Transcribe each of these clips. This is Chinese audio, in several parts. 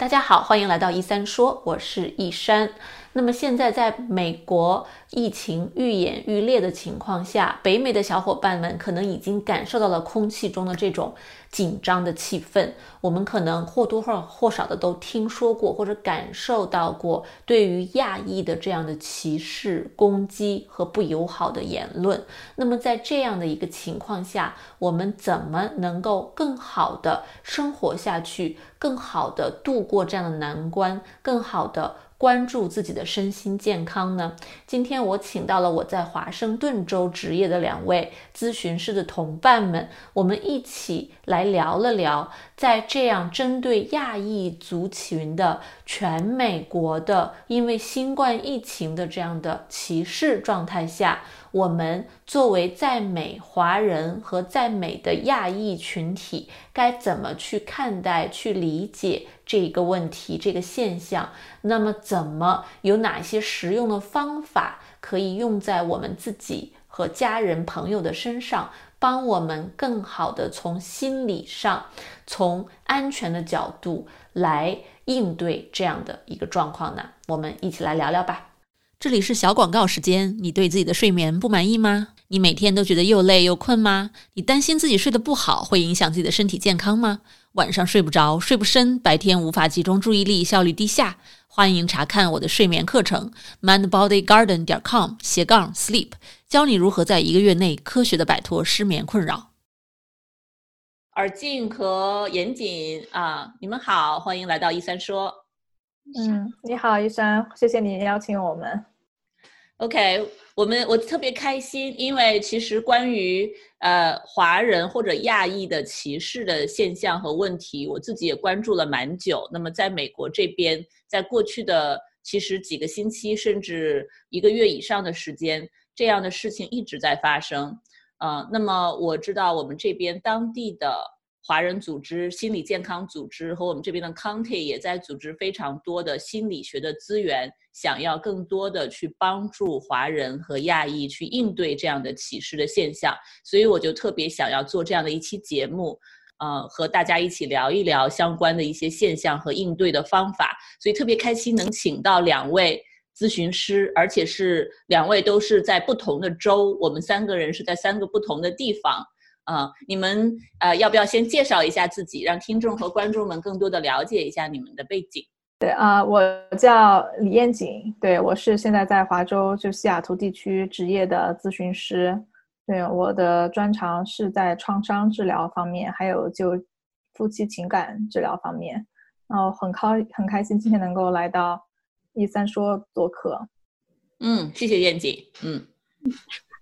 大家好，欢迎来到一三说，我是一山。那么现在在美国疫情愈演愈烈的情况下，北美的小伙伴们可能已经感受到了空气中的这种紧张的气氛。我们可能或多或少的都听说过或者感受到过对于亚裔的这样的歧视、攻击和不友好的言论。那么在这样的一个情况下，我们怎么能够更好的生活下去，更好的度过这样的难关，更好的？关注自己的身心健康呢？今天我请到了我在华盛顿州执业的两位咨询师的同伴们，我们一起来聊了聊，在这样针对亚裔族群的全美国的因为新冠疫情的这样的歧视状态下。我们作为在美华人和在美的亚裔群体，该怎么去看待、去理解这一个问题、这个现象？那么，怎么有哪些实用的方法可以用在我们自己和家人、朋友的身上，帮我们更好的从心理上、从安全的角度来应对这样的一个状况呢？我们一起来聊聊吧。这里是小广告时间。你对自己的睡眠不满意吗？你每天都觉得又累又困吗？你担心自己睡得不好会影响自己的身体健康吗？晚上睡不着，睡不深，白天无法集中注意力，效率低下？欢迎查看我的睡眠课程，mindbodygarden 点 com 斜杠 sleep，教你如何在一个月内科学的摆脱失眠困扰。耳静和严谨啊，你们好，欢迎来到一三说。嗯，你好，医生，谢谢你邀请我们。OK，我们我特别开心，因为其实关于呃华人或者亚裔的歧视的现象和问题，我自己也关注了蛮久。那么在美国这边，在过去的其实几个星期甚至一个月以上的时间，这样的事情一直在发生。呃，那么我知道我们这边当地的。华人组织、心理健康组织和我们这边的 County 也在组织非常多的心理学的资源，想要更多的去帮助华人和亚裔去应对这样的歧视的现象。所以我就特别想要做这样的一期节目，呃，和大家一起聊一聊相关的一些现象和应对的方法。所以特别开心能请到两位咨询师，而且是两位都是在不同的州，我们三个人是在三个不同的地方。啊，你们呃，要不要先介绍一下自己，让听众和观众们更多的了解一下你们的背景？对啊，我叫李艳锦，对我是现在在华州就西雅图地区职业的咨询师，对我的专长是在创伤治疗方面，还有就夫妻情感治疗方面。然后很开很开心今天能够来到一三说做客。嗯，谢谢艳锦。嗯。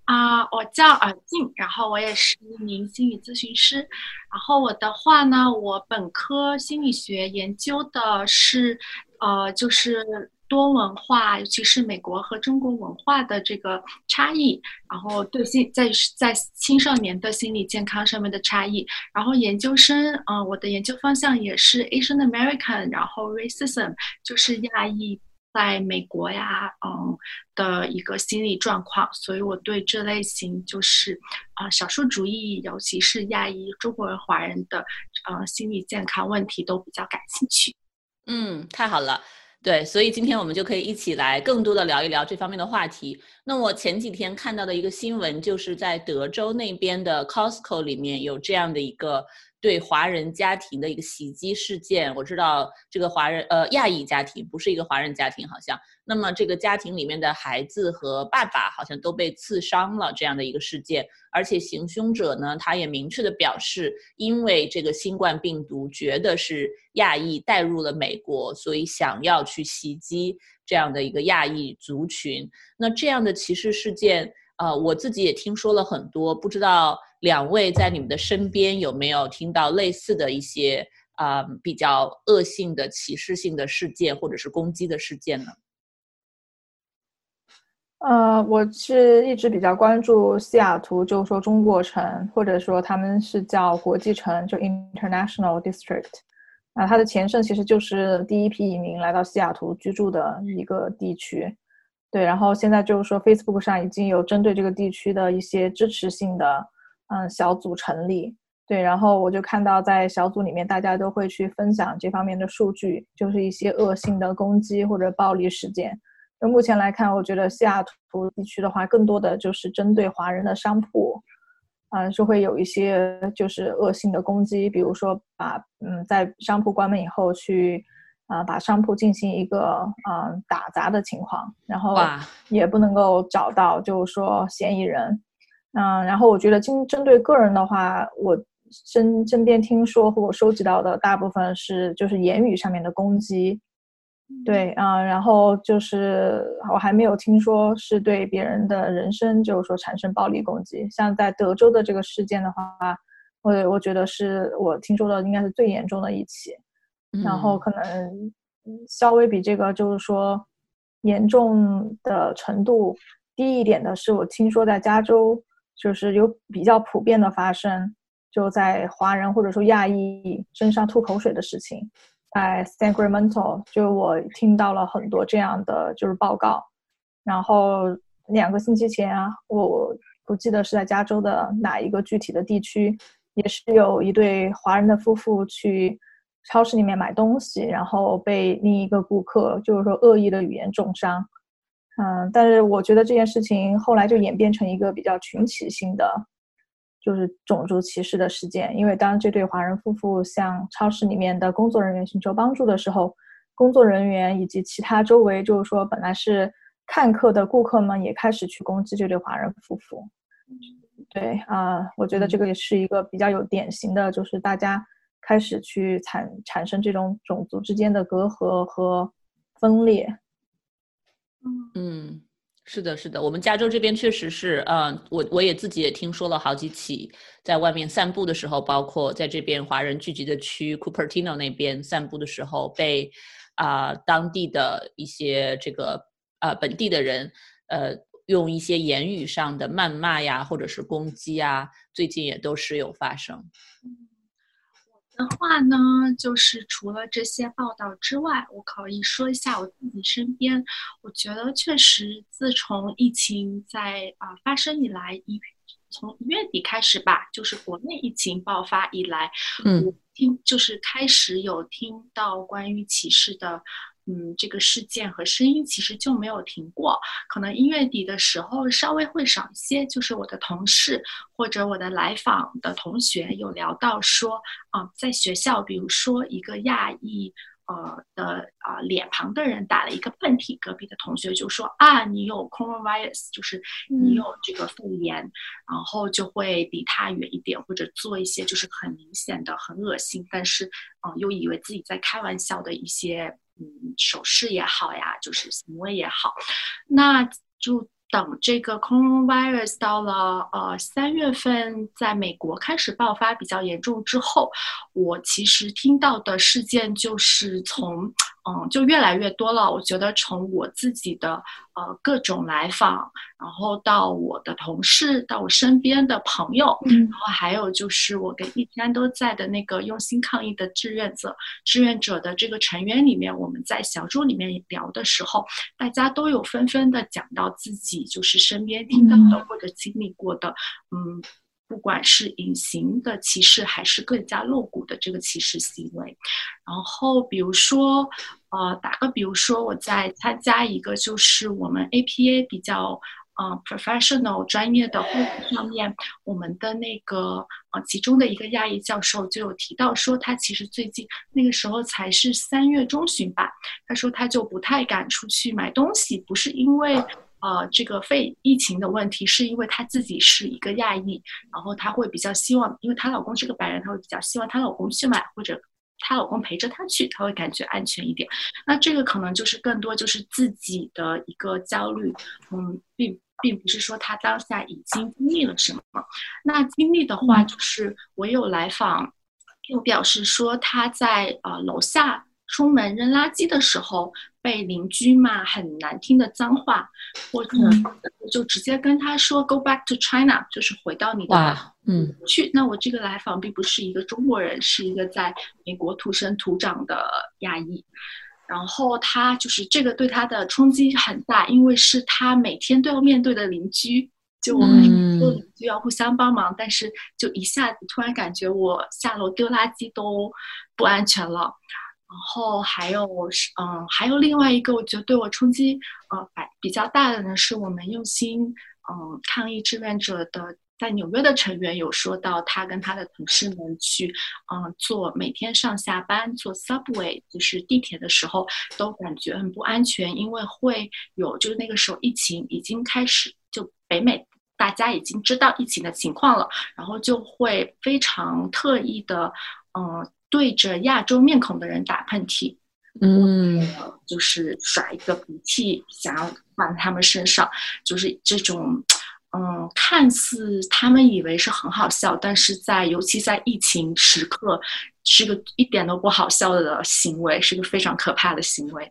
啊，我叫尔静，然后我也是一名心理咨询师。然后我的话呢，我本科心理学研究的是，呃，就是多文化，尤其是美国和中国文化的这个差异，然后对心在在青少年的心理健康上面的差异。然后研究生，嗯，我的研究方向也是 Asian American，然后 Racism，就是亚裔。在美国呀，嗯的一个心理状况，所以我对这类型就是啊少数主义，尤其是亚裔、中国人、华人的呃心理健康问题都比较感兴趣。嗯，太好了，对，所以今天我们就可以一起来更多的聊一聊这方面的话题。那我前几天看到的一个新闻，就是在德州那边的 Costco 里面有这样的一个。对华人家庭的一个袭击事件，我知道这个华人呃亚裔家庭不是一个华人家庭，好像。那么这个家庭里面的孩子和爸爸好像都被刺伤了这样的一个事件，而且行凶者呢，他也明确的表示，因为这个新冠病毒觉得是亚裔带入了美国，所以想要去袭击这样的一个亚裔族群。那这样的歧视事件，呃，我自己也听说了很多，不知道。两位在你们的身边有没有听到类似的一些啊比较恶性的歧视性的事件或者是攻击的事件呢？呃，我是一直比较关注西雅图，就是说中国城，或者说他们是叫国际城，就 International District。啊，它的前身其实就是第一批移民来到西雅图居住的一个地区。对，然后现在就是说 Facebook 上已经有针对这个地区的一些支持性的。嗯，小组成立，对，然后我就看到在小组里面大家都会去分享这方面的数据，就是一些恶性的攻击或者暴力事件。那目前来看，我觉得西雅图地区的话，更多的就是针对华人的商铺，啊，就会有一些就是恶性的攻击，比如说把嗯在商铺关门以后去啊把商铺进行一个嗯打砸的情况，然后也不能够找到就是说嫌疑人，嗯，然后我觉得针针对个人的话，我。身身边听说和我收集到的大部分是就是言语上面的攻击，对啊，然后就是我还没有听说是对别人的人身就是说产生暴力攻击。像在德州的这个事件的话，我我觉得是我听说的应该是最严重的一起，然后可能稍微比这个就是说严重的程度低一点的是我听说在加州就是有比较普遍的发生。就在华人或者说亚裔身上吐口水的事情，在 Sacramento 就我听到了很多这样的就是报告，然后两个星期前啊，我不记得是在加州的哪一个具体的地区，也是有一对华人的夫妇去超市里面买东西，然后被另一个顾客就是说恶意的语言重伤，嗯，但是我觉得这件事情后来就演变成一个比较群体性的。就是种族歧视的事件，因为当这对华人夫妇向超市里面的工作人员寻求帮助的时候，工作人员以及其他周围就是说本来是看客的顾客们也开始去攻击这对华人夫妇。对啊，我觉得这个也是一个比较有典型的，就是大家开始去产产生这种种族之间的隔阂和分裂。嗯。是的，是的，我们加州这边确实是，嗯，我我也自己也听说了好几起，在外面散步的时候，包括在这边华人聚集的区 Cupertino 那边散步的时候，被啊当地的一些这个啊本地的人，呃，用一些言语上的谩骂呀，或者是攻击啊，最近也都时有发生。的话呢，就是除了这些报道之外，我可以说一下我自己身边。我觉得确实，自从疫情在啊发生以来，一从一月底开始吧，就是国内疫情爆发以来，嗯，听就是开始有听到关于歧视的。嗯，这个事件和声音其实就没有停过。可能一月底的时候稍微会少一些，就是我的同事或者我的来访的同学有聊到说，啊，在学校，比如说一个亚裔呃的啊脸庞的人打了一个喷嚏，隔壁的同学就说啊，你有 coronavirus，就是你有这个肺炎，然后就会离他远一点，或者做一些就是很明显的很恶心，但是嗯又以为自己在开玩笑的一些。嗯，手势也好呀，就是行为也好，那就等这个 coronavirus 到了呃三月份，在美国开始爆发比较严重之后，我其实听到的事件就是从。嗯，就越来越多了。我觉得从我自己的呃各种来访，然后到我的同事，到我身边的朋友，嗯，然后还有就是我跟一天都在的那个用心抗疫的志愿者，志愿者的这个成员里面，我们在小组里面聊的时候，大家都有纷纷的讲到自己就是身边听到的或者经历过的，嗯。不管是隐形的歧视，还是更加露骨的这个歧视行为，然后比如说，呃，打个比如说，我在参加一个就是我们 APA 比较呃 professional 专业的会议上面，我们的那个呃其中的一个亚裔教授就有提到说，他其实最近那个时候才是三月中旬吧，他说他就不太敢出去买东西，不是因为。呃，这个肺疫情的问题是因为她自己是一个亚裔，然后她会比较希望，因为她老公是个白人，她会比较希望她老公去买，或者她老公陪着她去，她会感觉安全一点。那这个可能就是更多就是自己的一个焦虑，嗯，并并不是说她当下已经经历了什么。那经历的话，就是我有来访，又表示说她在呃楼下。出门扔垃圾的时候被邻居骂很难听的脏话，或者就直接跟他说 “Go back to China”，就是回到你的嗯去。那我这个来访并不是一个中国人，是一个在美国土生土长的亚裔。然后他就是这个对他的冲击很大，因为是他每天都要面对的邻居。就我们做邻居要互相帮忙，但是就一下子突然感觉我下楼丢垃圾都不安全了。然后还有是嗯，还有另外一个我觉得对我冲击呃比较大的呢，是我们用心嗯抗疫志愿者的。在纽约的成员有说到，他跟他的同事们去，嗯，坐每天上下班坐 subway，就是地铁的时候，都感觉很不安全，因为会有，就是那个时候疫情已经开始，就北美大家已经知道疫情的情况了，然后就会非常特意的，嗯，对着亚洲面孔的人打喷嚏，嗯，就是甩一个鼻涕，想要放在他们身上，就是这种。嗯，看似他们以为是很好笑，但是在尤其在疫情时刻，是个一点都不好笑的行为，是个非常可怕的行为。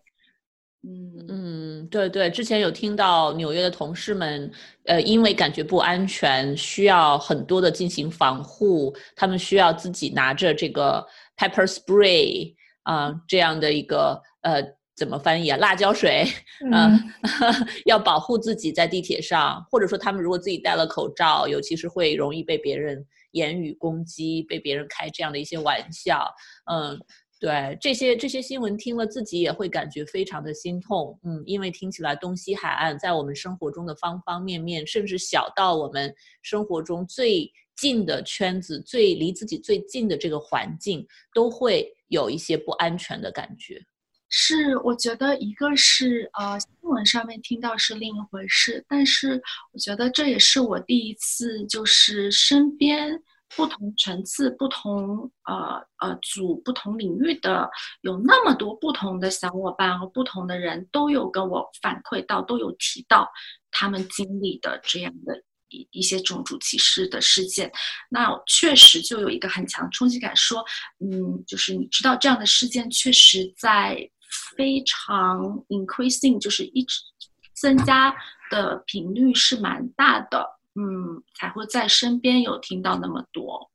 嗯嗯，对对，之前有听到纽约的同事们，呃，因为感觉不安全，需要很多的进行防护，他们需要自己拿着这个 pepper spray 啊这样的一个呃。怎么翻译啊？辣椒水，嗯，要保护自己在地铁上，或者说他们如果自己戴了口罩，尤其是会容易被别人言语攻击，被别人开这样的一些玩笑，嗯，对，这些这些新闻听了自己也会感觉非常的心痛，嗯，因为听起来东西海岸在我们生活中的方方面面，甚至小到我们生活中最近的圈子，最离自己最近的这个环境，都会有一些不安全的感觉。是，我觉得一个是呃新闻上面听到是另一回事，但是我觉得这也是我第一次，就是身边不同层次、不同呃呃组、不同领域的有那么多不同的小伙伴和不同的人都有跟我反馈到，都有提到他们经历的这样的一一些种族歧视的事件，那确实就有一个很强冲击感，说嗯，就是你知道这样的事件确实在。非常 increasing，就是一直增加的频率是蛮大的，嗯，才会在身边有听到那么多。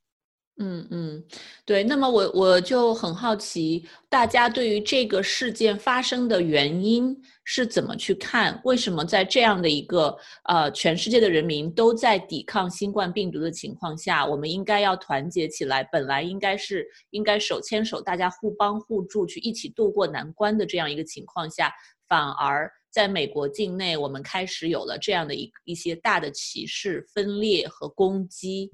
嗯嗯，对。那么我我就很好奇，大家对于这个事件发生的原因是怎么去看？为什么在这样的一个呃全世界的人民都在抵抗新冠病毒的情况下，我们应该要团结起来？本来应该是应该手牵手，大家互帮互助，去一起度过难关的这样一个情况下，反而在美国境内，我们开始有了这样的一一些大的歧视、分裂和攻击。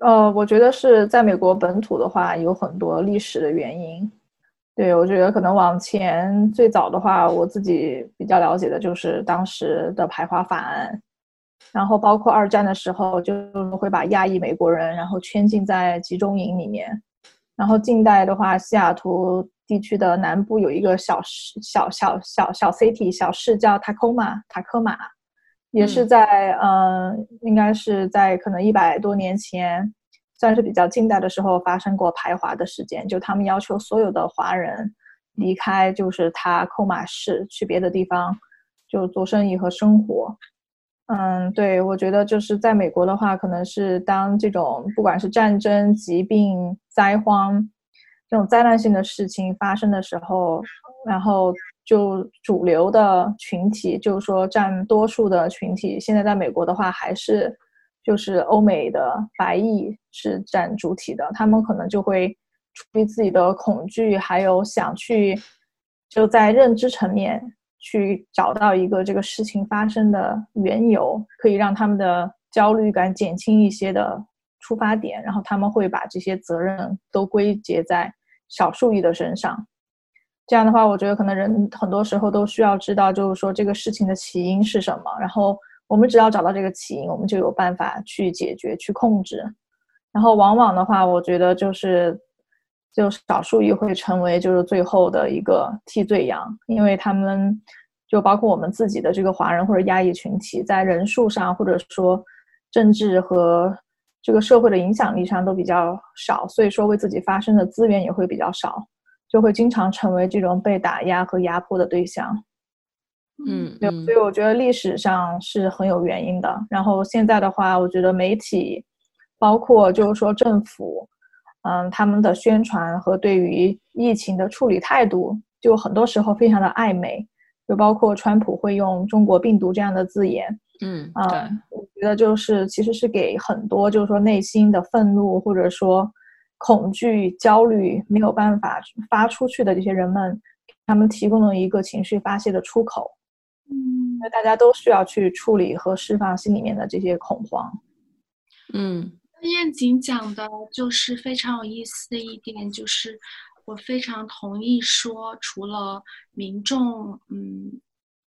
呃，我觉得是在美国本土的话，有很多历史的原因。对我觉得可能往前最早的话，我自己比较了解的就是当时的排华法案，然后包括二战的时候，就会把亚裔美国人然后圈禁在集中营里面。然后近代的话，西雅图地区的南部有一个小市、小小小小 city 小市叫塔科马，塔科马。也是在嗯，应该是在可能一百多年前，算是比较近代的时候发生过排华的事件，就他们要求所有的华人离开，就是他扣马市去别的地方就做生意和生活。嗯，对，我觉得就是在美国的话，可能是当这种不管是战争、疾病、灾荒这种灾难性的事情发生的时候，然后。就主流的群体，就是说占多数的群体，现在在美国的话，还是就是欧美的白裔是占主体的。他们可能就会出于自己的恐惧，还有想去就在认知层面去找到一个这个事情发生的缘由，可以让他们的焦虑感减轻一些的出发点。然后他们会把这些责任都归结在少数裔的身上。这样的话，我觉得可能人很多时候都需要知道，就是说这个事情的起因是什么。然后我们只要找到这个起因，我们就有办法去解决、去控制。然后往往的话，我觉得就是，就少数裔会成为就是最后的一个替罪羊，因为他们就包括我们自己的这个华人或者亚裔群体，在人数上或者说政治和这个社会的影响力上都比较少，所以说为自己发声的资源也会比较少。就会经常成为这种被打压和压迫的对象，嗯，对，所以我觉得历史上是很有原因的。然后现在的话，我觉得媒体，包括就是说政府，嗯，他们的宣传和对于疫情的处理态度，就很多时候非常的暧昧。就包括川普会用“中国病毒”这样的字眼。嗯啊，我觉得就是其实是给很多就是说内心的愤怒或者说恐惧、焦虑没有办法发出去的这些人们，他们提供了一个情绪发泄的出口。嗯，因为大家都需要去处理和释放心里面的这些恐慌。嗯，燕景讲的就是非常有意思的一点，就是我非常同意说，除了民众，嗯。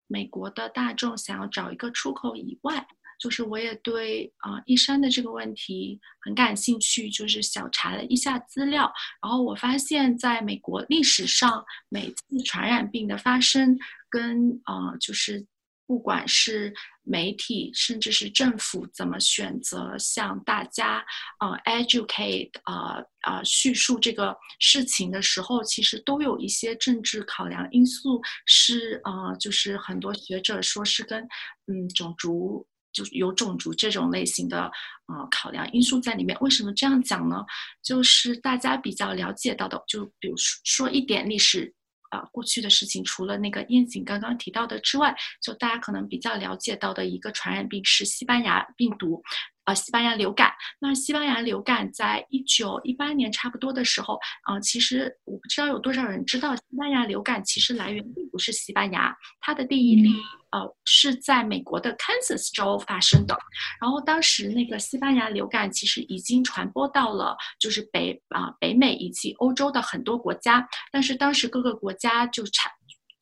美国的大众想要找一个出口以外，就是我也对啊一山的这个问题很感兴趣，就是小查了一下资料，然后我发现在美国历史上，每次传染病的发生跟啊就是。不管是媒体，甚至是政府怎么选择向大家呃 educate 呃呃叙述这个事情的时候，其实都有一些政治考量因素，是呃就是很多学者说是跟嗯种族就是有种族这种类型的呃考量因素在里面。为什么这样讲呢？就是大家比较了解到的，就比如说说一点历史。啊，过去的事情除了那个燕景刚刚提到的之外，就大家可能比较了解到的一个传染病是西班牙病毒。呃，西班牙流感。那西班牙流感在一九一八年差不多的时候，啊，其实我不知道有多少人知道，西班牙流感其实来源并不是西班牙，它的第一例呃是在美国的 Kansas 州发生的。然后当时那个西班牙流感其实已经传播到了就是北啊北美以及欧洲的很多国家，但是当时各个国家就产。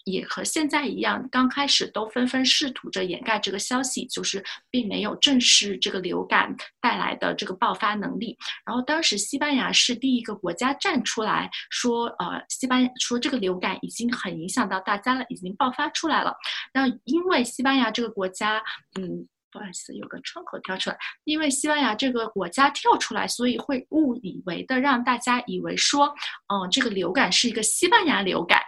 也和现在一样，刚开始都纷纷试图着掩盖这个消息，就是并没有正视这个流感带来的这个爆发能力。然后当时西班牙是第一个国家站出来说，呃，西班牙说这个流感已经很影响到大家了，已经爆发出来了。那因为西班牙这个国家，嗯。不好意思，有个窗口跳出来。因为西班牙这个国家跳出来，所以会误以为的让大家以为说，嗯，这个流感是一个西班牙流感。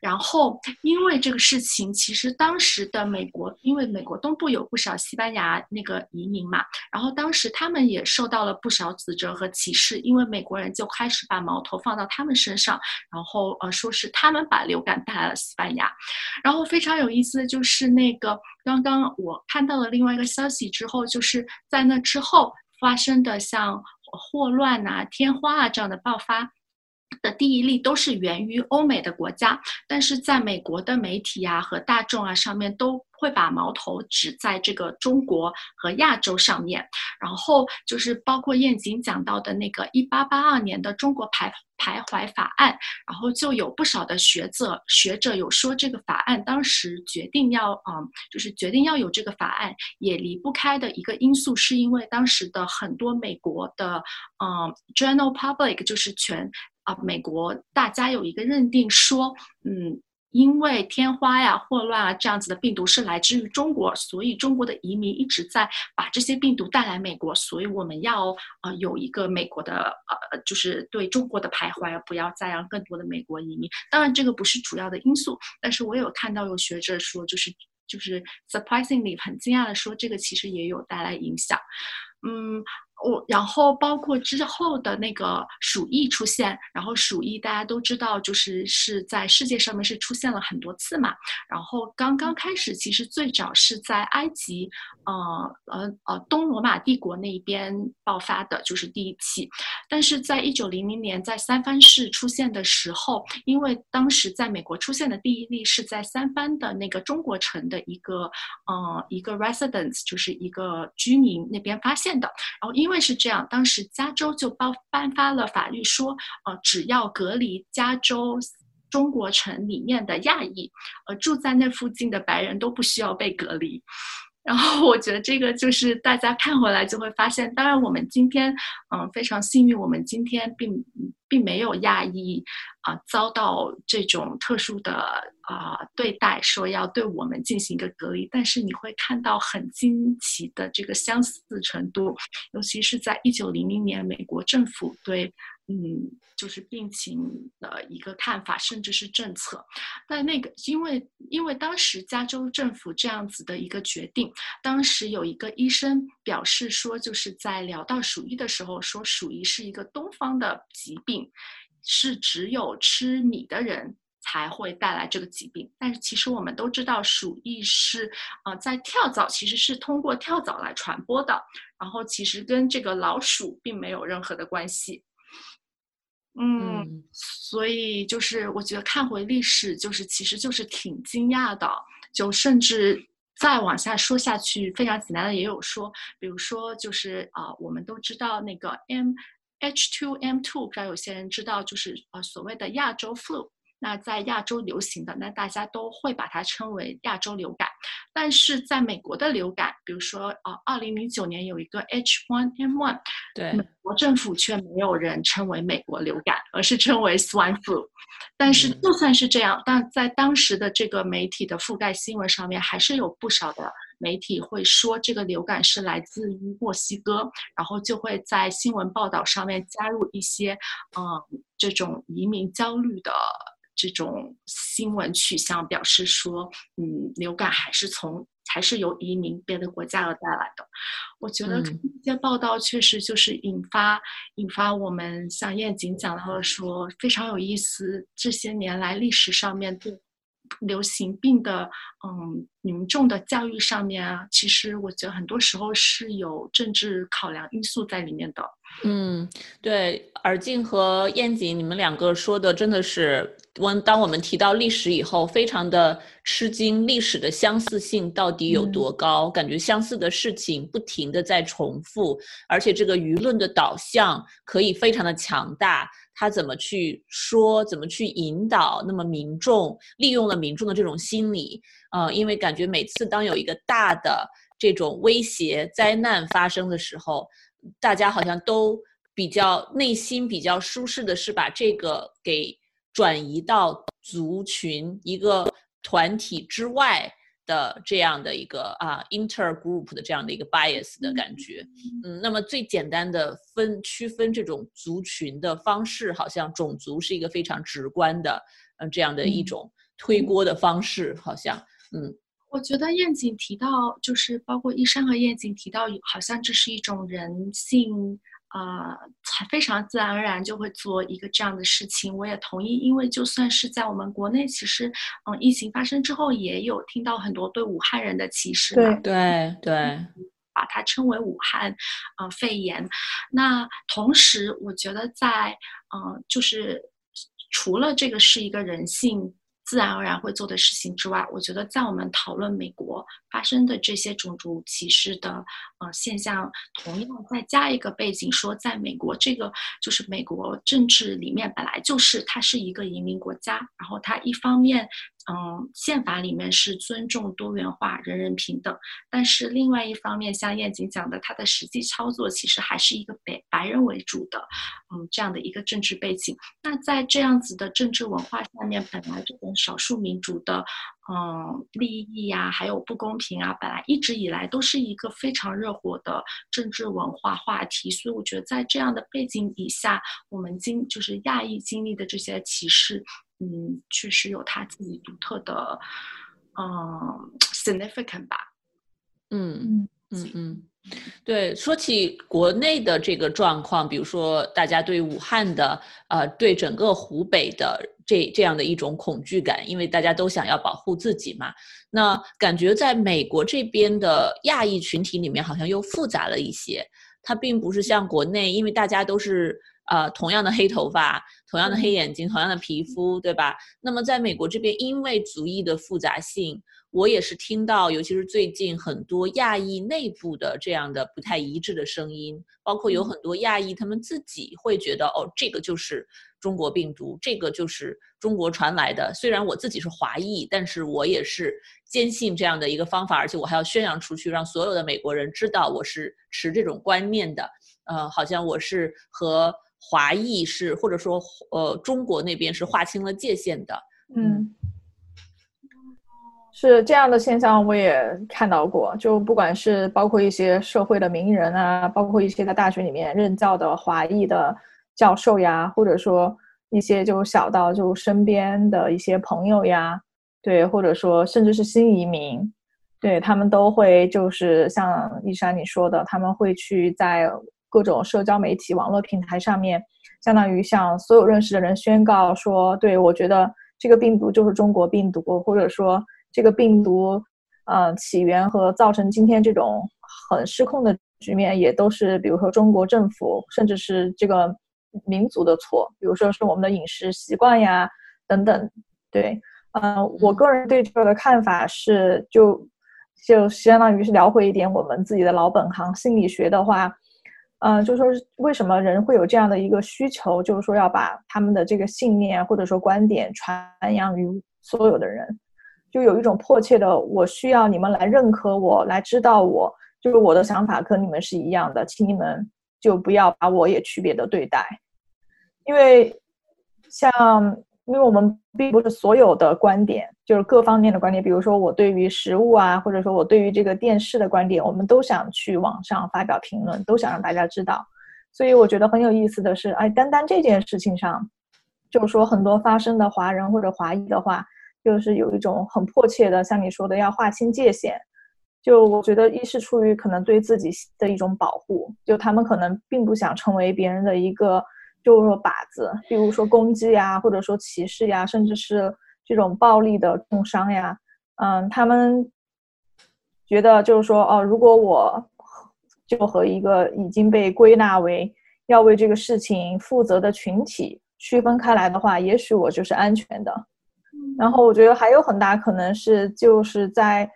然后因为这个事情，其实当时的美国，因为美国东部有不少西班牙那个移民嘛，然后当时他们也受到了不少指责和歧视，因为美国人就开始把矛头放到他们身上，然后呃说是他们把流感带来了西班牙。然后非常有意思的就是那个。刚刚我看到了另外一个消息之后，就是在那之后发生的像霍乱啊、天花啊这样的爆发的第一例，都是源于欧美的国家，但是在美国的媒体啊和大众啊上面都。会把矛头指在这个中国和亚洲上面，然后就是包括燕景讲到的那个一八八二年的中国排徘徊法案，然后就有不少的学者学者有说这个法案当时决定要嗯，就是决定要有这个法案，也离不开的一个因素，是因为当时的很多美国的嗯 general public 就是全啊美国大家有一个认定说嗯。因为天花呀、霍乱啊这样子的病毒是来自于中国，所以中国的移民一直在把这些病毒带来美国，所以我们要呃有一个美国的呃就是对中国的徘徊，不要再让更多的美国移民。当然这个不是主要的因素，但是我有看到有学者说，就是就是 surprisingly 很惊讶的说，这个其实也有带来影响，嗯。我然后包括之后的那个鼠疫出现，然后鼠疫大家都知道，就是是在世界上面是出现了很多次嘛。然后刚刚开始，其实最早是在埃及，呃呃呃东罗马帝国那一边爆发的，就是第一起。但是在一九零零年在三藩市出现的时候，因为当时在美国出现的第一例是在三藩的那个中国城的一个呃一个 residence，就是一个居民那边发现的，然后因因为是这样，当时加州就颁颁发了法律，说，呃，只要隔离加州中国城里面的亚裔，呃，住在那附近的白人都不需要被隔离。然后我觉得这个就是大家看回来就会发现，当然我们今天，嗯，非常幸运，我们今天并并没有亚裔啊遭到这种特殊的啊对待，说要对我们进行一个隔离。但是你会看到很惊奇的这个相似程度，尤其是在一九零零年，美国政府对。嗯，就是病情的一个看法，甚至是政策。但那个，因为因为当时加州政府这样子的一个决定，当时有一个医生表示说，就是在聊到鼠疫的时候，说鼠疫是一个东方的疾病，是只有吃米的人。才会带来这个疾病。但是其实我们都知道，鼠疫是呃在跳蚤其实是通过跳蚤来传播的，然后其实跟这个老鼠并没有任何的关系。嗯，所以就是我觉得看回历史，就是其实就是挺惊讶的，就甚至再往下说下去，非常简单的也有说，比如说就是啊，我们都知道那个 M H two M two，不知道有些人知道，就是呃所谓的亚洲 flu。那在亚洲流行的，那大家都会把它称为亚洲流感。但是在美国的流感，比如说啊，二零零九年有一个 H1N1，对，美国政府却没有人称为美国流感，而是称为 Swine Flu。但是就算是这样，但在当时的这个媒体的覆盖新闻上面，还是有不少的媒体会说这个流感是来自于墨西哥，然后就会在新闻报道上面加入一些嗯这种移民焦虑的。这种新闻取向表示说，嗯，流感还是从还是由移民别的国家而带来的。我觉得这些报道确实就是引发引发我们像燕景讲到的说非常有意思。这些年来历史上面对流行病的嗯民众的教育上面啊，其实我觉得很多时候是有政治考量因素在里面的。嗯，对，尔静和燕景，你们两个说的真的是。我当我们提到历史以后，非常的吃惊，历史的相似性到底有多高？感觉相似的事情不停的在重复，而且这个舆论的导向可以非常的强大。他怎么去说，怎么去引导？那么民众利用了民众的这种心理，呃，因为感觉每次当有一个大的这种威胁灾难发生的时候，大家好像都比较内心比较舒适的是把这个给。转移到族群一个团体之外的这样的一个啊 intergroup 的这样的一个 bias 的感觉，嗯，那么最简单的分区分这种族群的方式，好像种族是一个非常直观的，嗯，这样的一种推锅的方式，好像，嗯，我觉得燕景提到，就是包括医生和燕景提到，好像这是一种人性。啊，才非常自然而然就会做一个这样的事情。我也同意，因为就算是在我们国内，其实，嗯，疫情发生之后，也有听到很多对武汉人的歧视。对对对，把它称为武汉，呃，肺炎。那同时，我觉得在，嗯，就是除了这个是一个人性。自然而然会做的事情之外，我觉得在我们讨论美国发生的这些种族歧视的呃现象，同样再加一个背景，说在美国这个就是美国政治里面本来就是它是一个移民国家，然后它一方面。嗯，宪法里面是尊重多元化、人人平等，但是另外一方面，像燕景讲的，它的实际操作其实还是一个白白人为主的，嗯，这样的一个政治背景。那在这样子的政治文化下面，本来这种少数民族的，嗯，利益呀，还有不公平啊，本来一直以来都是一个非常热火的政治文化话题。所以我觉得，在这样的背景底下，我们经就是亚裔经历的这些歧视。嗯，确实有他自己独特的，嗯，significant 吧。嗯嗯嗯对，说起国内的这个状况，比如说大家对武汉的，呃，对整个湖北的这这样的一种恐惧感，因为大家都想要保护自己嘛。那感觉在美国这边的亚裔群体里面，好像又复杂了一些。它并不是像国内，因为大家都是。呃，同样的黑头发，同样的黑眼睛，同样的皮肤，对吧？那么在美国这边，因为族裔的复杂性，我也是听到，尤其是最近很多亚裔内部的这样的不太一致的声音，包括有很多亚裔他们自己会觉得，哦，这个就是中国病毒，这个就是中国传来的。虽然我自己是华裔，但是我也是坚信这样的一个方法，而且我还要宣扬出去，让所有的美国人知道我是持这种观念的。呃，好像我是和。华裔是，或者说，呃，中国那边是划清了界限的。嗯，是这样的现象，我也看到过。就不管是包括一些社会的名人啊，包括一些在大学里面任教的华裔的教授呀，或者说一些就小到就身边的一些朋友呀，对，或者说甚至是新移民，对他们都会就是像丽莎你说的，他们会去在。各种社交媒体、网络平台上面，相当于向所有认识的人宣告说：“对我觉得这个病毒就是中国病毒，或者说这个病毒，呃，起源和造成今天这种很失控的局面，也都是比如说中国政府，甚至是这个民族的错，比如说是我们的饮食习惯呀等等。对，嗯，我个人对这个的看法是，就就相当于是聊回一点我们自己的老本行，心理学的话。嗯，就说为什么人会有这样的一个需求，就是说要把他们的这个信念或者说观点传扬于所有的人，就有一种迫切的，我需要你们来认可我，来知道我，就是我的想法跟你们是一样的，请你们就不要把我也区别的对待，因为像。因为我们并不是所有的观点，就是各方面的观点，比如说我对于食物啊，或者说我对于这个电视的观点，我们都想去网上发表评论，都想让大家知道。所以我觉得很有意思的是，哎，单单这件事情上，就是说很多发生的华人或者华裔的话，就是有一种很迫切的，像你说的要划清界限。就我觉得，一是出于可能对自己的一种保护，就他们可能并不想成为别人的一个。就是说靶子，比如说攻击呀，或者说歧视呀，甚至是这种暴力的重伤呀，嗯，他们觉得就是说，哦，如果我就和一个已经被归纳为要为这个事情负责的群体区分开来的话，也许我就是安全的。然后我觉得还有很大可能是，就是在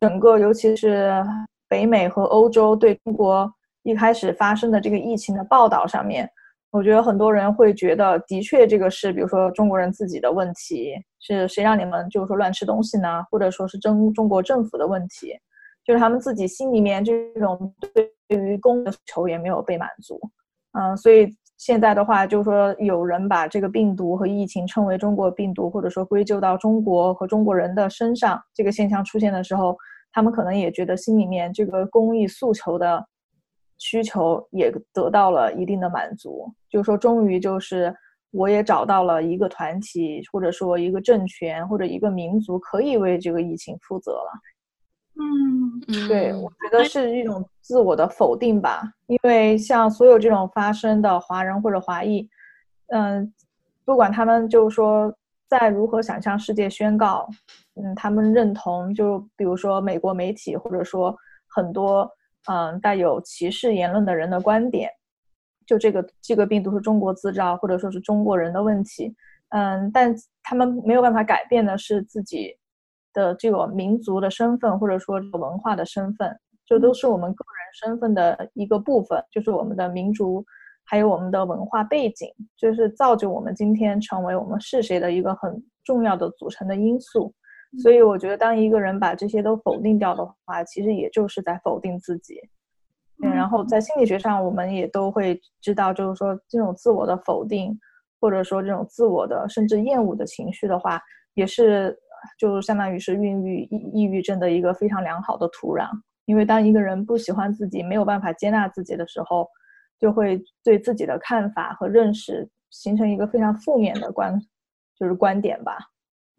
整个尤其是北美和欧洲对中国一开始发生的这个疫情的报道上面。我觉得很多人会觉得，的确这个是，比如说中国人自己的问题，是谁让你们就是说乱吃东西呢？或者说是中中国政府的问题，就是他们自己心里面这种对于公的求也没有被满足，嗯，所以现在的话，就是说有人把这个病毒和疫情称为中国病毒，或者说归咎到中国和中国人的身上，这个现象出现的时候，他们可能也觉得心里面这个公益诉求的。需求也得到了一定的满足，就是说，终于就是我也找到了一个团体，或者说一个政权或者一个民族可以为这个疫情负责了。嗯，对，我觉得是一种自我的否定吧。因为像所有这种发生的华人或者华裔，嗯，不管他们就是说在如何想向世界宣告，嗯，他们认同，就比如说美国媒体或者说很多。嗯，带有歧视言论的人的观点，就这个这个病毒是中国制造，或者说是中国人的问题。嗯，但他们没有办法改变的是自己的这个民族的身份，或者说文化的身份，这都是我们个人身份的一个部分，就是我们的民族，还有我们的文化背景，就是造就我们今天成为我们是谁的一个很重要的组成的因素。所以我觉得，当一个人把这些都否定掉的话，其实也就是在否定自己。嗯，然后在心理学上，我们也都会知道，就是说这种自我的否定，或者说这种自我的甚至厌恶的情绪的话，也是就相当于是孕育抑抑郁症的一个非常良好的土壤。因为当一个人不喜欢自己，没有办法接纳自己的时候，就会对自己的看法和认识形成一个非常负面的观，就是观点吧。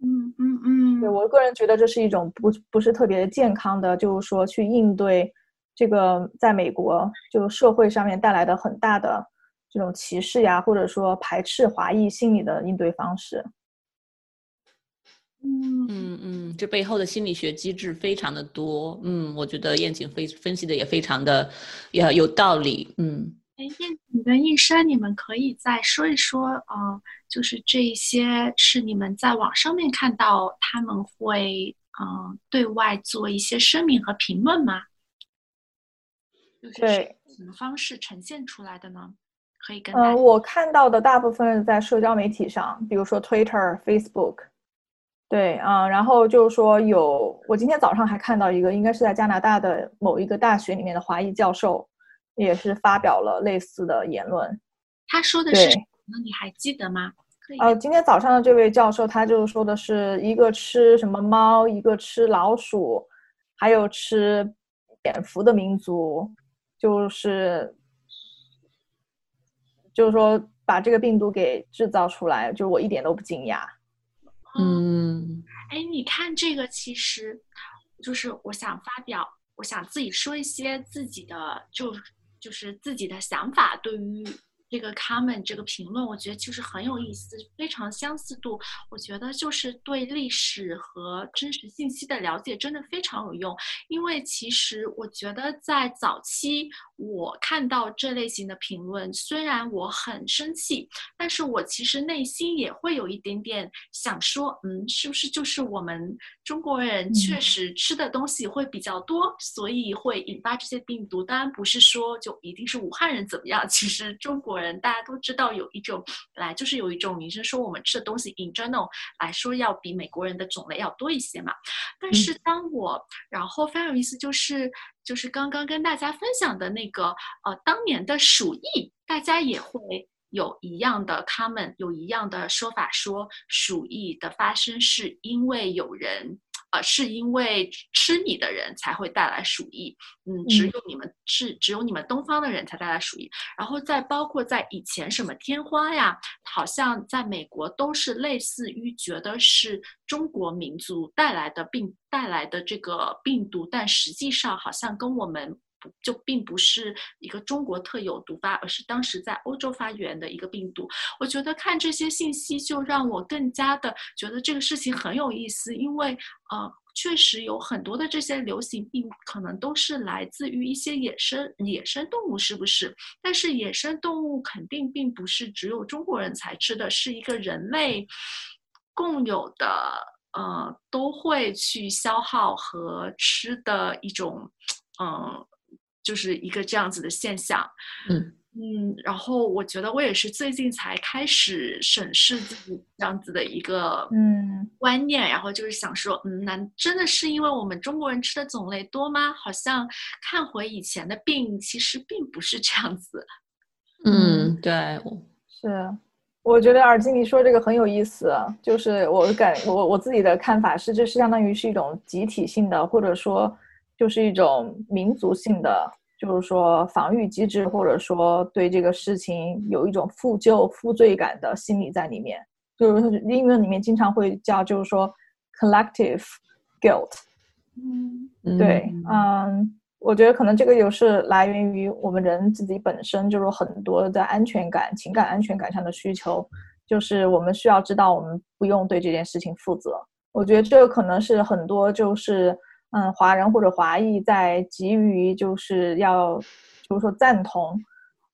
嗯嗯嗯，对我个人觉得这是一种不不是特别健康的，就是说去应对这个在美国就社会上面带来的很大的这种歧视呀，或者说排斥华裔心理的应对方式。嗯嗯嗯，这背后的心理学机制非常的多。嗯，我觉得燕景分分析的也非常的也有道理。嗯。哎，燕景跟一生，你们可以再说一说，呃，就是这一些是你们在网上面看到他们会，嗯，对外做一些声明和评论吗？对，什么方式呈现出来的呢？可以跟嗯，我看到的大部分在社交媒体上，比如说 Twitter、Facebook，对，嗯，然后就是说有，我今天早上还看到一个，应该是在加拿大的某一个大学里面的华裔教授。也是发表了类似的言论，他说的是什么？你还记得吗？呃，今天早上的这位教授，他就说的是一个吃什么猫，一个吃老鼠，还有吃蝙蝠的民族，就是就是说把这个病毒给制造出来，就我一点都不惊讶。嗯，哎，你看这个，其实就是我想发表，我想自己说一些自己的就。就是自己的想法，对于这个 comment 这个评论，我觉得就是很有意思，非常相似度。我觉得就是对历史和真实信息的了解真的非常有用。因为其实我觉得在早期我看到这类型的评论，虽然我很生气，但是我其实内心也会有一点点想说，嗯，是不是就是我们中国人确实吃的东西会比较多，所以会引发这些病毒？当然不是说就一定是武汉人怎么样，其实中国。人大家都知道有一种本来就是有一种名声说我们吃的东西 in general 来说要比美国人的种类要多一些嘛。但是当我然后非常有意思就是就是刚刚跟大家分享的那个呃当年的鼠疫，大家也会有一样的他们有一样的说法，说鼠疫的发生是因为有人。呃，是因为吃你的人才会带来鼠疫，嗯，只有你们是只有你们东方的人才带来鼠疫，然后再包括在以前什么天花呀，好像在美国都是类似于觉得是中国民族带来的病带来的这个病毒，但实际上好像跟我们。就并不是一个中国特有毒发，而是当时在欧洲发源的一个病毒。我觉得看这些信息，就让我更加的觉得这个事情很有意思，因为呃，确实有很多的这些流行病可能都是来自于一些野生野生动物，是不是？但是野生动物肯定并不是只有中国人才吃的，是一个人类共有的，呃，都会去消耗和吃的一种，嗯。就是一个这样子的现象，嗯嗯，然后我觉得我也是最近才开始审视自己这样子的一个嗯观念，然后就是想说，嗯，难真的是因为我们中国人吃的种类多吗？好像看回以前的病，其实并不是这样子。嗯，对，是，我觉得耳机你说这个很有意思，就是我感我我自己的看法是，这是相当于是一种集体性的，或者说就是一种民族性的。就是说防御机制，或者说对这个事情有一种负疚、负罪感的心理在里面。就是英文里面经常会叫，就是说 collective guilt。嗯，对，嗯，我觉得可能这个也是来源于我们人自己本身就是很多的安全感、情感安全感上的需求，就是我们需要知道我们不用对这件事情负责。我觉得这个可能是很多就是。嗯，华人或者华裔在急于就是要，就是说赞同，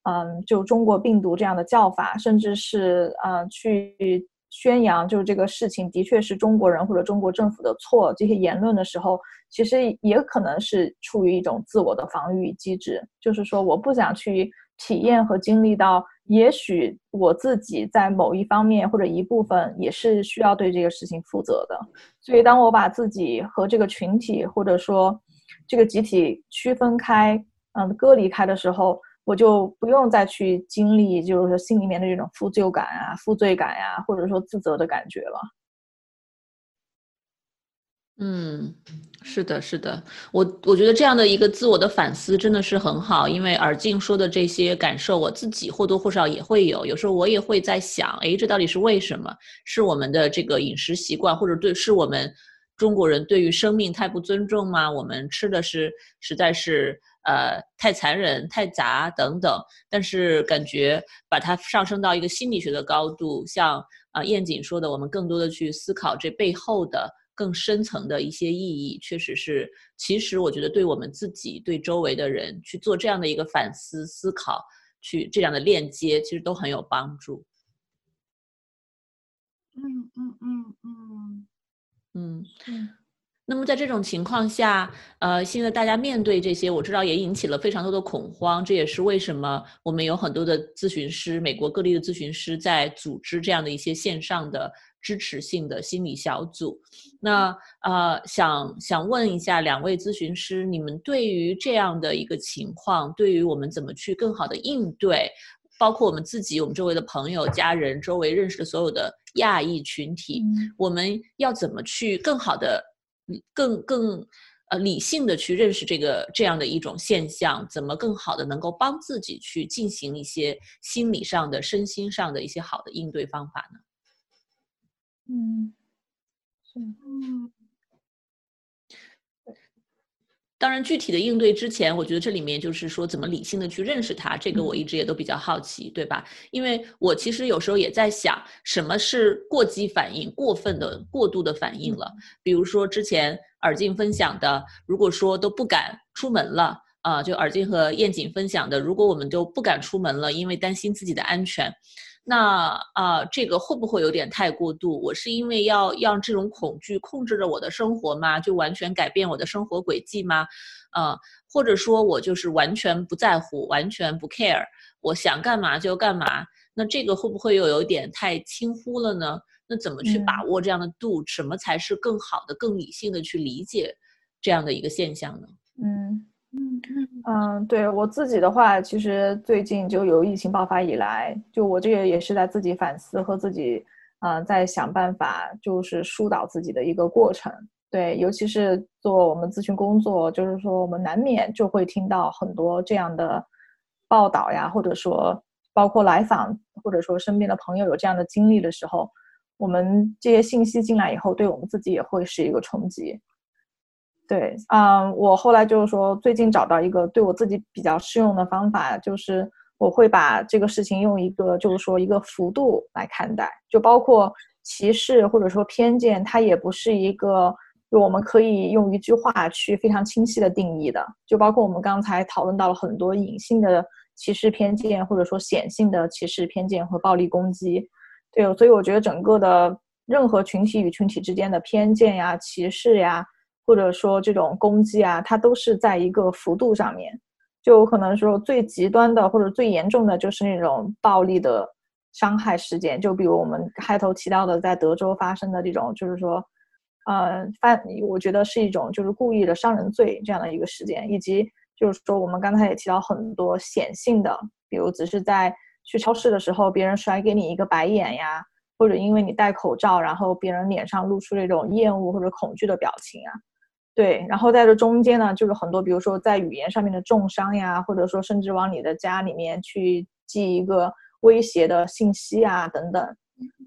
嗯，就中国病毒这样的叫法，甚至是嗯去宣扬就是这个事情的确是中国人或者中国政府的错这些言论的时候，其实也可能是出于一种自我的防御机制，就是说我不想去体验和经历到。也许我自己在某一方面或者一部分也是需要对这个事情负责的，所以当我把自己和这个群体或者说这个集体区分开，嗯，割离开的时候，我就不用再去经历，就是说心里面的这种负疚感啊、负罪感呀，或者说自责的感觉了。嗯，是的，是的，我我觉得这样的一个自我的反思真的是很好，因为耳静说的这些感受，我自己或多或少也会有，有时候我也会在想，哎，这到底是为什么？是我们的这个饮食习惯，或者对，是我们中国人对于生命太不尊重吗？我们吃的是实在是呃太残忍、太杂等等。但是感觉把它上升到一个心理学的高度，像啊燕景说的，我们更多的去思考这背后的。更深层的一些意义，确实是。其实我觉得，对我们自己、对周围的人去做这样的一个反思、思考，去这样的链接，其实都很有帮助。嗯嗯嗯嗯嗯嗯。那么在这种情况下，呃，现在大家面对这些，我知道也引起了非常多的恐慌。这也是为什么我们有很多的咨询师，美国各地的咨询师在组织这样的一些线上的。支持性的心理小组，那呃，想想问一下两位咨询师，你们对于这样的一个情况，对于我们怎么去更好的应对，包括我们自己、我们周围的朋友、家人、周围认识的所有的亚裔群体，我们要怎么去更好的、更更呃理性的去认识这个这样的一种现象？怎么更好的能够帮自己去进行一些心理上的、身心上的一些好的应对方法呢？嗯，是，嗯，当然，具体的应对之前，我觉得这里面就是说怎么理性的去认识它，这个我一直也都比较好奇，对吧？因为我其实有时候也在想，什么是过激反应、过分的、过度的反应了？比如说之前耳静分享的，如果说都不敢出门了，啊，就耳静和燕景分享的，如果我们都不敢出门了，因为担心自己的安全。那啊，这个会不会有点太过度？我是因为要让这种恐惧控制着我的生活吗？就完全改变我的生活轨迹吗？呃，或者说我就是完全不在乎，完全不 care，我想干嘛就干嘛？那这个会不会又有点太轻忽了呢？那怎么去把握这样的度？什么才是更好的、更理性的去理解这样的一个现象呢？嗯。嗯嗯对我自己的话，其实最近就有疫情爆发以来，就我这个也是在自己反思和自己，嗯，在想办法，就是疏导自己的一个过程。对，尤其是做我们咨询工作，就是说我们难免就会听到很多这样的报道呀，或者说包括来访，或者说身边的朋友有这样的经历的时候，我们这些信息进来以后，对我们自己也会是一个冲击。对，嗯，我后来就是说，最近找到一个对我自己比较适用的方法，就是我会把这个事情用一个，就是说一个幅度来看待，就包括歧视或者说偏见，它也不是一个就我们可以用一句话去非常清晰的定义的，就包括我们刚才讨论到了很多隐性的歧视偏见，或者说显性的歧视偏见和暴力攻击。对，所以我觉得整个的任何群体与群体之间的偏见呀、歧视呀。或者说这种攻击啊，它都是在一个幅度上面，就可能说最极端的或者最严重的就是那种暴力的伤害事件，就比如我们开头提到的在德州发生的这种，就是说，呃，犯我觉得是一种就是故意的伤人罪这样的一个事件，以及就是说我们刚才也提到很多显性的，比如只是在去超市的时候，别人甩给你一个白眼呀，或者因为你戴口罩，然后别人脸上露出这种厌恶或者恐惧的表情啊。对，然后在这中间呢，就是很多，比如说在语言上面的重伤呀，或者说甚至往你的家里面去寄一个威胁的信息啊，等等。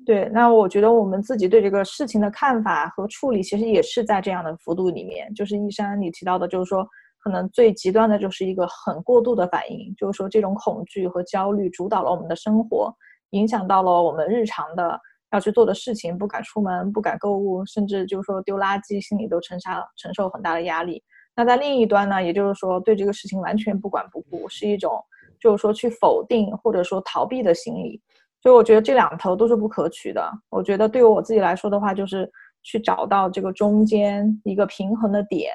对，那我觉得我们自己对这个事情的看法和处理，其实也是在这样的幅度里面。就是一山你提到的，就是说可能最极端的就是一个很过度的反应，就是说这种恐惧和焦虑主导了我们的生活，影响到了我们日常的。要去做的事情，不敢出门，不敢购物，甚至就是说丢垃圾，心里都承受承受很大的压力。那在另一端呢，也就是说对这个事情完全不管不顾，是一种就是说去否定或者说逃避的心理。所以我觉得这两头都是不可取的。我觉得对于我自己来说的话，就是去找到这个中间一个平衡的点。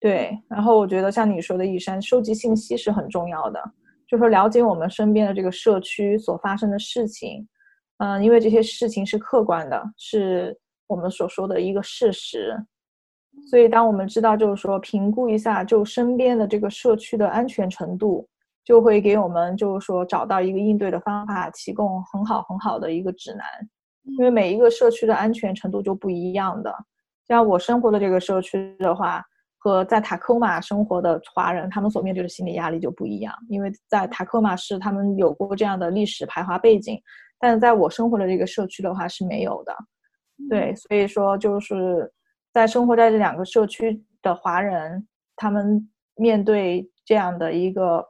对，然后我觉得像你说的，一山收集信息是很重要的，就是说了解我们身边的这个社区所发生的事情。嗯，因为这些事情是客观的，是我们所说的一个事实，所以当我们知道，就是说评估一下就身边的这个社区的安全程度，就会给我们就是说找到一个应对的方法，提供很好很好的一个指南。因为每一个社区的安全程度就不一样的，像我生活的这个社区的话，和在塔科马生活的华人，他们所面对的心理压力就不一样，因为在塔科马市，他们有过这样的历史排华背景。但是在我生活的这个社区的话是没有的，对，所以说就是在生活在这两个社区的华人，他们面对这样的一个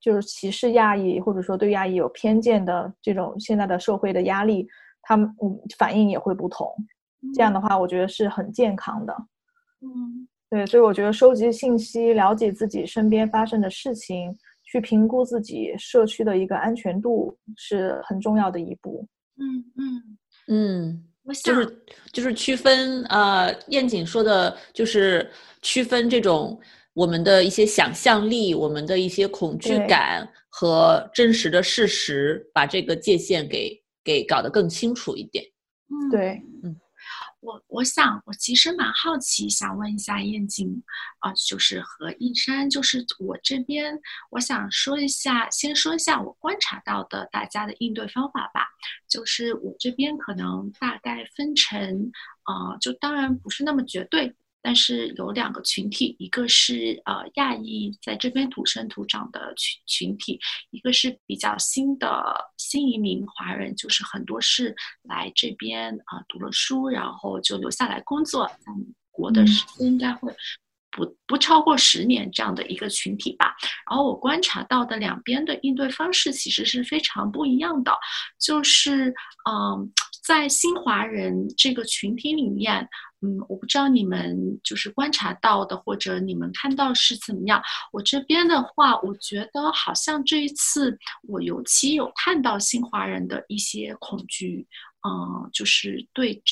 就是歧视亚裔或者说对亚裔有偏见的这种现在的社会的压力，他们嗯反应也会不同。这样的话，我觉得是很健康的。嗯，对，所以我觉得收集信息，了解自己身边发生的事情。去评估自己社区的一个安全度是很重要的一步。嗯嗯嗯，就是就是区分呃，燕景说的，就是区分这种我们的一些想象力、我们的一些恐惧感和真实的事实，把这个界限给给搞得更清楚一点。嗯，对，嗯。我我想，我其实蛮好奇，想问一下燕京，啊，就是和一山，就是我这边，我想说一下，先说一下我观察到的大家的应对方法吧。就是我这边可能大概分成，啊，就当然不是那么绝对。但是有两个群体，一个是呃亚裔在这边土生土长的群群体，一个是比较新的新移民华人，就是很多是来这边啊读了书，然后就留下来工作，在国的时间应该会不不超过十年这样的一个群体吧。然后我观察到的两边的应对方式其实是非常不一样的，就是嗯，在新华人这个群体里面。嗯，我不知道你们就是观察到的，或者你们看到是怎么样。我这边的话，我觉得好像这一次我尤其有看到新华人的一些恐惧，嗯，就是对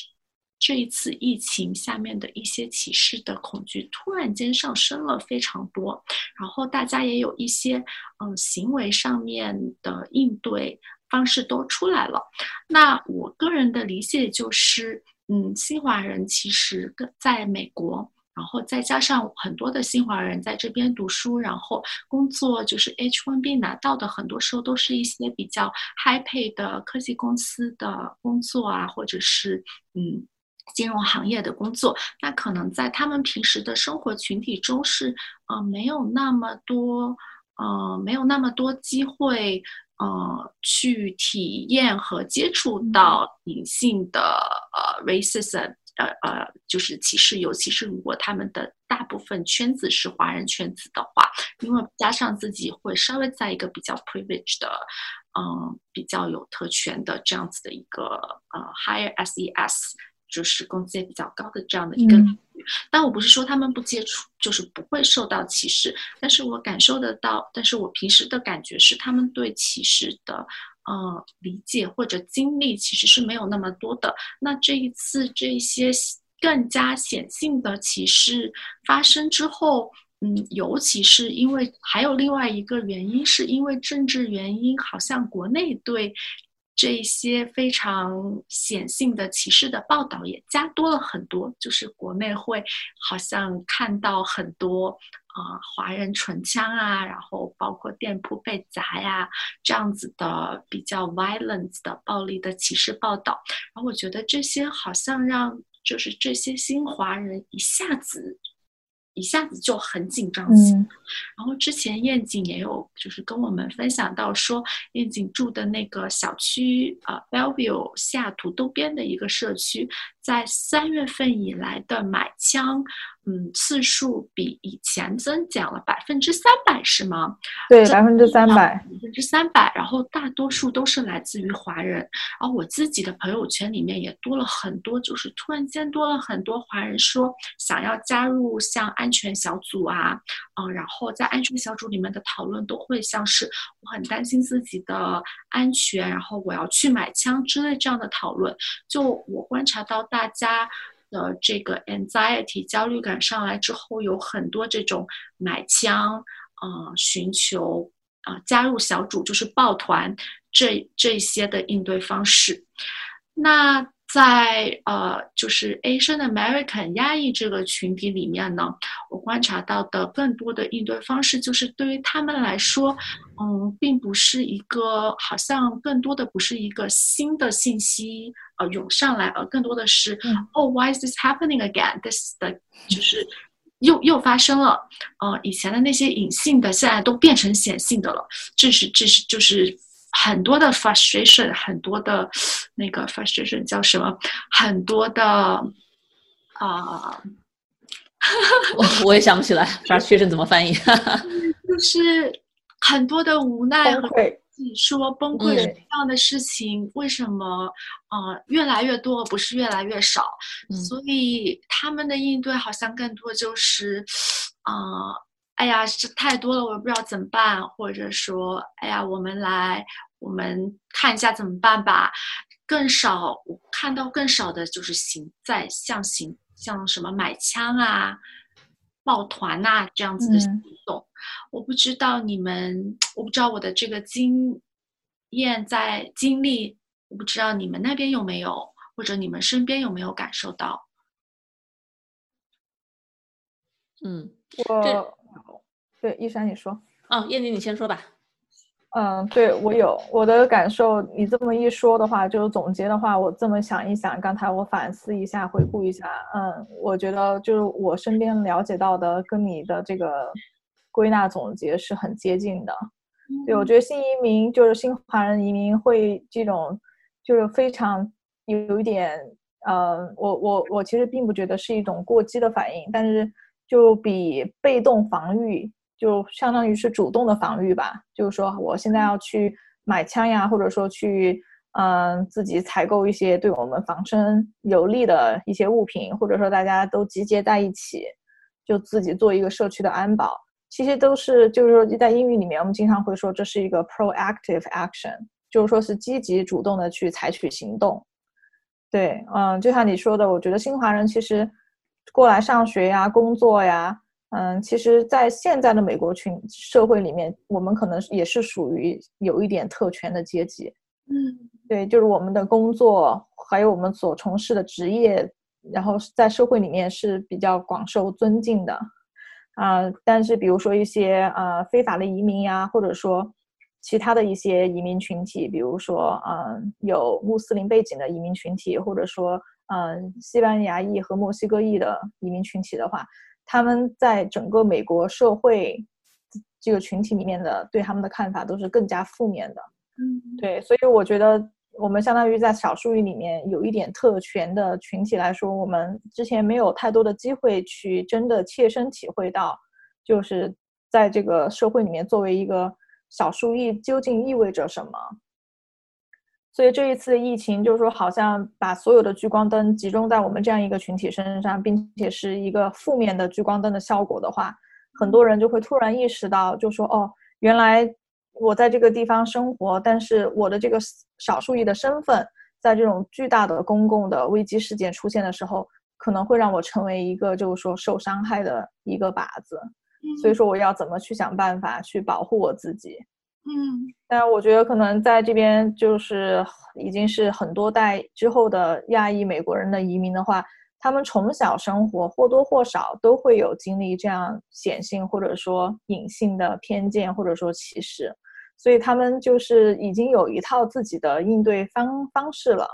这一次疫情下面的一些歧视的恐惧突然间上升了非常多，然后大家也有一些嗯行为上面的应对方式都出来了。那我个人的理解就是。嗯，新华人其实跟在美国，然后再加上很多的新华人在这边读书，然后工作，就是 H1B 拿到的，很多时候都是一些比较 high pay 的科技公司的工作啊，或者是嗯金融行业的工作。那可能在他们平时的生活群体中是，呃，没有那么多，呃，没有那么多机会。呃，去体验和接触到隐性的呃 racism，呃呃，就是歧视，尤其是如果他们的大部分圈子是华人圈子的话，因为加上自己会稍微在一个比较 privileged 的，嗯，比较有特权的这样子的一个呃 higher SES。就是工资也比较高的这样的一个领域，但我不是说他们不接触，就是不会受到歧视。但是我感受得到，但是我平时的感觉是，他们对歧视的呃理解或者经历其实是没有那么多的。那这一次这些更加显性的歧视发生之后，嗯，尤其是因为还有另外一个原因，是因为政治原因，好像国内对。这一些非常显性的歧视的报道也加多了很多，就是国内会好像看到很多啊华人唇枪啊，然后包括店铺被砸呀这样子的比较 violence 的暴力的歧视报道，然后我觉得这些好像让就是这些新华人一下子。一下子就很紧张起来，然后之前燕景也有就是跟我们分享到说，燕景住的那个小区啊，Bellevue 西雅图东边的一个社区，在三月份以来的买枪。嗯，次数比以前增减了百分之三百，是吗？对，百分之三百，百分之三百。然后大多数都是来自于华人。然后我自己的朋友圈里面也多了很多，就是突然间多了很多华人说想要加入像安全小组啊，嗯，然后在安全小组里面的讨论都会像是我很担心自己的安全，然后我要去买枪之类这样的讨论。就我观察到大大家。的这个 anxiety 焦虑感上来之后，有很多这种买枪，啊，寻求啊加入小组，就是抱团这这些的应对方式。那在呃，就是 Asian American 压抑这个群体里面呢，我观察到的更多的应对方式，就是对于他们来说，嗯，并不是一个，好像更多的不是一个新的信息呃涌上来，而更多的是，，oh，Why is this happening again？This 的就是又又发生了，呃，以前的那些隐性的，现在都变成显性的了，这是这是就是。很多的 frustration，很多的那个 frustration 叫什么？很多的啊，我我也想不起来 frustration 怎么翻译，就是很多的无奈和自己说崩溃这样的事情，为什么呃越来越多，不是越来越少？所以他们的应对好像更多就是啊。哎呀，这太多了，我也不知道怎么办。或者说，哎呀，我们来，我们看一下怎么办吧。更少，我看到更少的就是行在像行像什么买枪啊、抱团呐这样子的行动。我不知道你们，我不知道我的这个经验在经历，我不知道你们那边有没有，或者你们身边有没有感受到。嗯，我。对，一山，你说。哦，燕妮，你先说吧。嗯，对我有我的感受。你这么一说的话，就是总结的话，我这么想一想，刚才我反思一下，回顾一下。嗯，我觉得就是我身边了解到的，跟你的这个归纳总结是很接近的。对，我觉得新移民就是新华人移民会这种，就是非常有一点，呃，我我我其实并不觉得是一种过激的反应，但是。就比被动防御就相当于是主动的防御吧。就是说，我现在要去买枪呀，或者说去嗯自己采购一些对我们防身有利的一些物品，或者说大家都集结在一起，就自己做一个社区的安保。其实都是就是说在英语里面，我们经常会说这是一个 proactive action，就是说是积极主动的去采取行动。对，嗯，就像你说的，我觉得新华人其实过来上学呀、工作呀，嗯，其实，在现在的美国群社会里面，我们可能也是属于有一点特权的阶级。嗯，对，就是我们的工作还有我们所从事的职业，然后在社会里面是比较广受尊敬的。啊，但是比如说一些呃非法的移民呀，或者说。其他的一些移民群体，比如说，嗯，有穆斯林背景的移民群体，或者说，嗯，西班牙裔和墨西哥裔的移民群体的话，他们在整个美国社会这个群体里面的对他们的看法都是更加负面的。嗯，对，所以我觉得我们相当于在少数裔里面有一点特权的群体来说，我们之前没有太多的机会去真的切身体会到，就是在这个社会里面作为一个。少数裔究竟意味着什么？所以这一次疫情，就是说，好像把所有的聚光灯集中在我们这样一个群体身上，并且是一个负面的聚光灯的效果的话，很多人就会突然意识到，就说：“哦，原来我在这个地方生活，但是我的这个少数裔的身份，在这种巨大的公共的危机事件出现的时候，可能会让我成为一个就是说受伤害的一个靶子。”所以说，我要怎么去想办法去保护我自己？嗯，但我觉得可能在这边就是已经是很多代之后的亚裔美国人的移民的话，他们从小生活或多或少都会有经历这样显性或者说隐性的偏见或者说歧视，所以他们就是已经有一套自己的应对方方式了。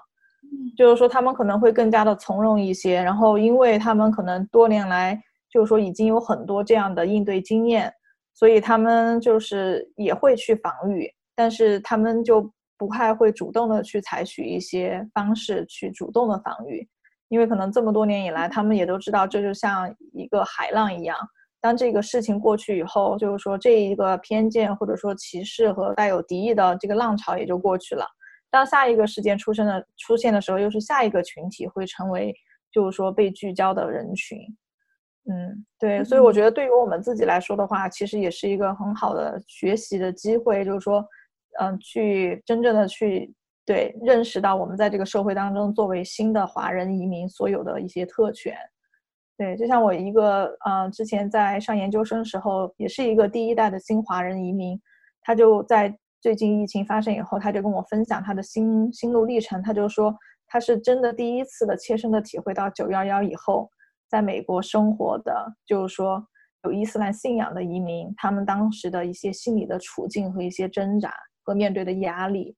嗯，就是说他们可能会更加的从容一些，然后因为他们可能多年来。就是说，已经有很多这样的应对经验，所以他们就是也会去防御，但是他们就不太会主动的去采取一些方式去主动的防御，因为可能这么多年以来，他们也都知道，这就像一个海浪一样，当这个事情过去以后，就是说这一个偏见或者说歧视和带有敌意的这个浪潮也就过去了。当下一个事件出生的出现的时候，又是下一个群体会成为就是说被聚焦的人群。嗯，对，所以我觉得对于我们自己来说的话，其实也是一个很好的学习的机会，就是说，嗯，去真正的去对认识到我们在这个社会当中作为新的华人移民所有的一些特权。对，就像我一个呃，之前在上研究生时候，也是一个第一代的新华人移民，他就在最近疫情发生以后，他就跟我分享他的心心路历程，他就说他是真的第一次的切身的体会到九幺幺以后。在美国生活的，就是说有伊斯兰信仰的移民，他们当时的一些心理的处境和一些挣扎和面对的压力，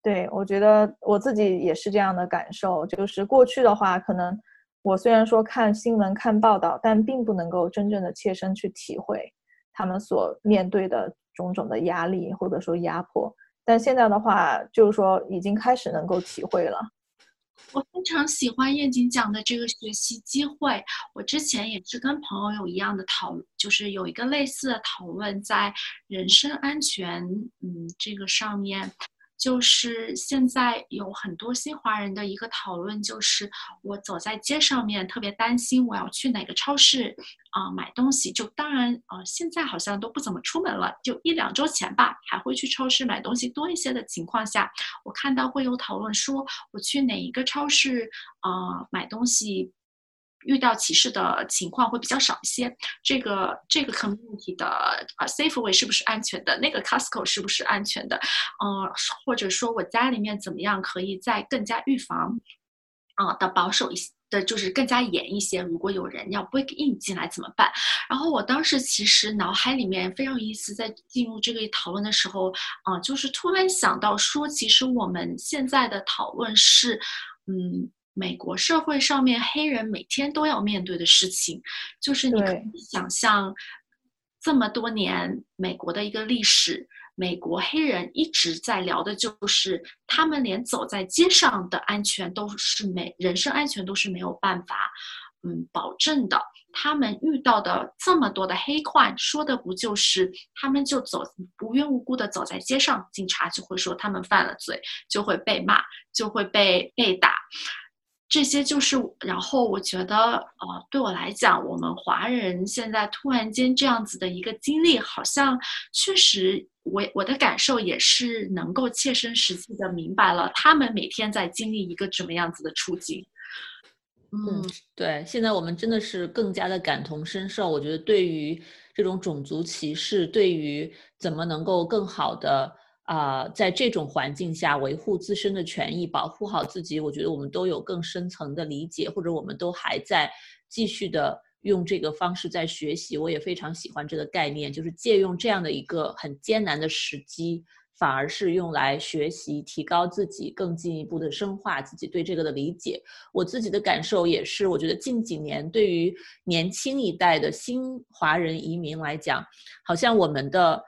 对我觉得我自己也是这样的感受。就是过去的话，可能我虽然说看新闻、看报道，但并不能够真正的切身去体会他们所面对的种种的压力或者说压迫。但现在的话，就是说已经开始能够体会了。我非常喜欢燕景讲的这个学习机会。我之前也是跟朋友有一样的讨，就是有一个类似的讨论，在人身安全，嗯，这个上面。就是现在有很多新华人的一个讨论，就是我走在街上面特别担心我要去哪个超市啊买东西。就当然呃现在好像都不怎么出门了，就一两周前吧还会去超市买东西多一些的情况下，我看到会有讨论说我去哪一个超市啊买东西。遇到歧视的情况会比较少一些。这个这个 community 的 Safeway 是不是安全的？那个 Costco 是不是安全的？嗯，或者说我家里面怎么样可以再更加预防啊的保守一些的，就是更加严一些。如果有人要 break in 进来怎么办？然后我当时其实脑海里面非常有意思，在进入这个讨论的时候啊，就是突然想到说，其实我们现在的讨论是，嗯。美国社会上面黑人每天都要面对的事情，就是你可以想象，这么多年美国的一个历史，美国黑人一直在聊的就是他们连走在街上的安全都是没人身安全都是没有办法，嗯保证的。他们遇到的这么多的黑患，说的不就是他们就走无缘无故的走在街上，警察就会说他们犯了罪，就会被骂，就会被被打。这些就是，然后我觉得，呃，对我来讲，我们华人现在突然间这样子的一个经历，好像确实，我我的感受也是能够切身实际的明白了，他们每天在经历一个怎么样子的处境。嗯，对，现在我们真的是更加的感同身受。我觉得，对于这种种族歧视，对于怎么能够更好的。啊，在这种环境下维护自身的权益，保护好自己，我觉得我们都有更深层的理解，或者我们都还在继续的用这个方式在学习。我也非常喜欢这个概念，就是借用这样的一个很艰难的时机，反而是用来学习、提高自己，更进一步的深化自己对这个的理解。我自己的感受也是，我觉得近几年对于年轻一代的新华人移民来讲，好像我们的。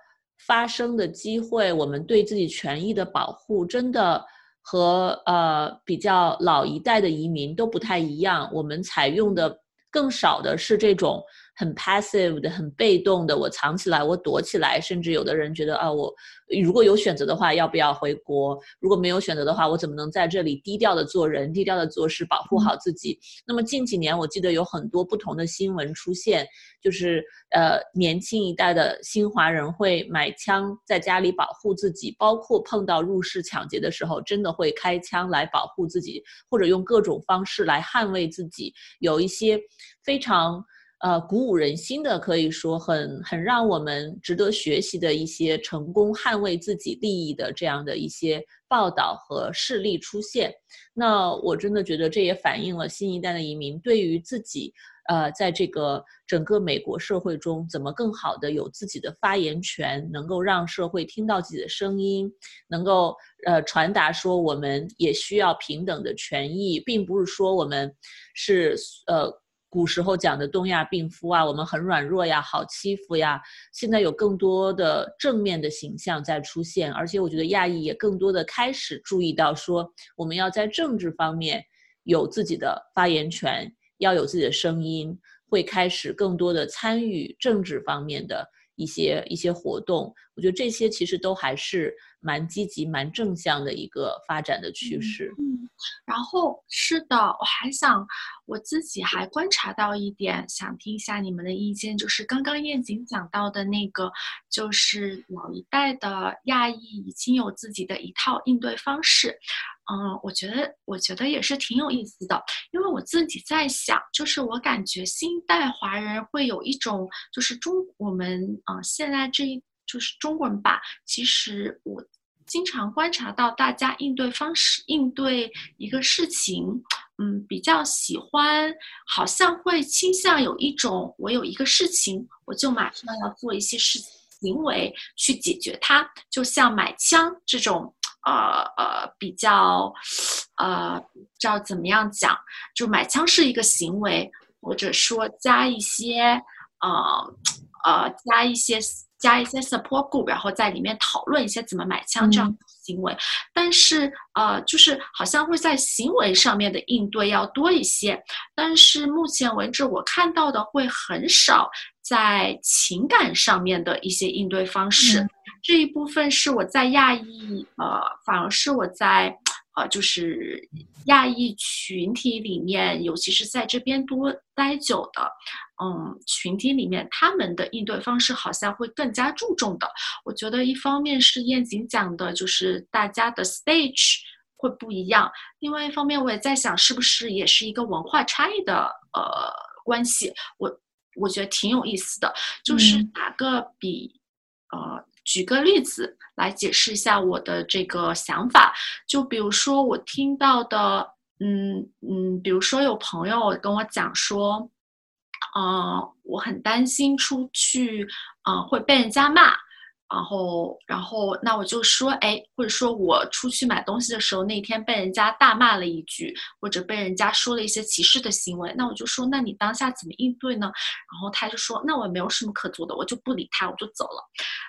发生的机会，我们对自己权益的保护，真的和呃比较老一代的移民都不太一样。我们采用的更少的是这种。很 passive 的，很被动的，我藏起来，我躲起来，甚至有的人觉得啊，我如果有选择的话，要不要回国？如果没有选择的话，我怎么能在这里低调的做人，低调的做事，保护好自己？那么近几年，我记得有很多不同的新闻出现，就是呃，年轻一代的新华人会买枪在家里保护自己，包括碰到入室抢劫的时候，真的会开枪来保护自己，或者用各种方式来捍卫自己。有一些非常。呃，鼓舞人心的，可以说很很让我们值得学习的一些成功捍卫自己利益的这样的一些报道和事例出现。那我真的觉得这也反映了新一代的移民对于自己，呃，在这个整个美国社会中怎么更好的有自己的发言权，能够让社会听到自己的声音，能够呃传达说我们也需要平等的权益，并不是说我们是呃。古时候讲的东亚病夫啊，我们很软弱呀，好欺负呀。现在有更多的正面的形象在出现，而且我觉得亚裔也更多的开始注意到，说我们要在政治方面有自己的发言权，要有自己的声音，会开始更多的参与政治方面的一些一些活动。我觉得这些其实都还是。蛮积极、蛮正向的一个发展的趋势。嗯，然后是的，我还想我自己还观察到一点，想听一下你们的意见，就是刚刚燕景讲到的那个，就是老一代的亚裔已经有自己的一套应对方式。嗯，我觉得我觉得也是挺有意思的，因为我自己在想，就是我感觉新一代华人会有一种，就是中我们啊现在这一就是中国人吧，其实我。经常观察到大家应对方式，应对一个事情，嗯，比较喜欢，好像会倾向有一种，我有一个事情，我就马上要做一些事行为去解决它，就像买枪这种，呃呃，比较，呃，叫怎么样讲，就买枪是一个行为，或者说加一些，呃呃，加一些。加一些 support group，然后在里面讨论一些怎么买枪这样的行为，但是呃，就是好像会在行为上面的应对要多一些，但是目前为止我看到的会很少在情感上面的一些应对方式，这一部分是我在亚裔，呃，反而是我在。呃，就是亚裔群体里面，尤其是在这边多待久的，嗯，群体里面，他们的应对方式好像会更加注重的。我觉得一方面是燕景讲的，就是大家的 stage 会不一样；，另外一方面，我也在想，是不是也是一个文化差异的呃关系？我我觉得挺有意思的，就是打个比，呃。举个例子来解释一下我的这个想法，就比如说我听到的，嗯嗯，比如说有朋友跟我讲说，嗯，我很担心出去，嗯，会被人家骂。然后，然后，那我就说，哎，或者说我出去买东西的时候，那天被人家大骂了一句，或者被人家说了一些歧视的行为，那我就说，那你当下怎么应对呢？然后他就说，那我也没有什么可做的，我就不理他，我就走了。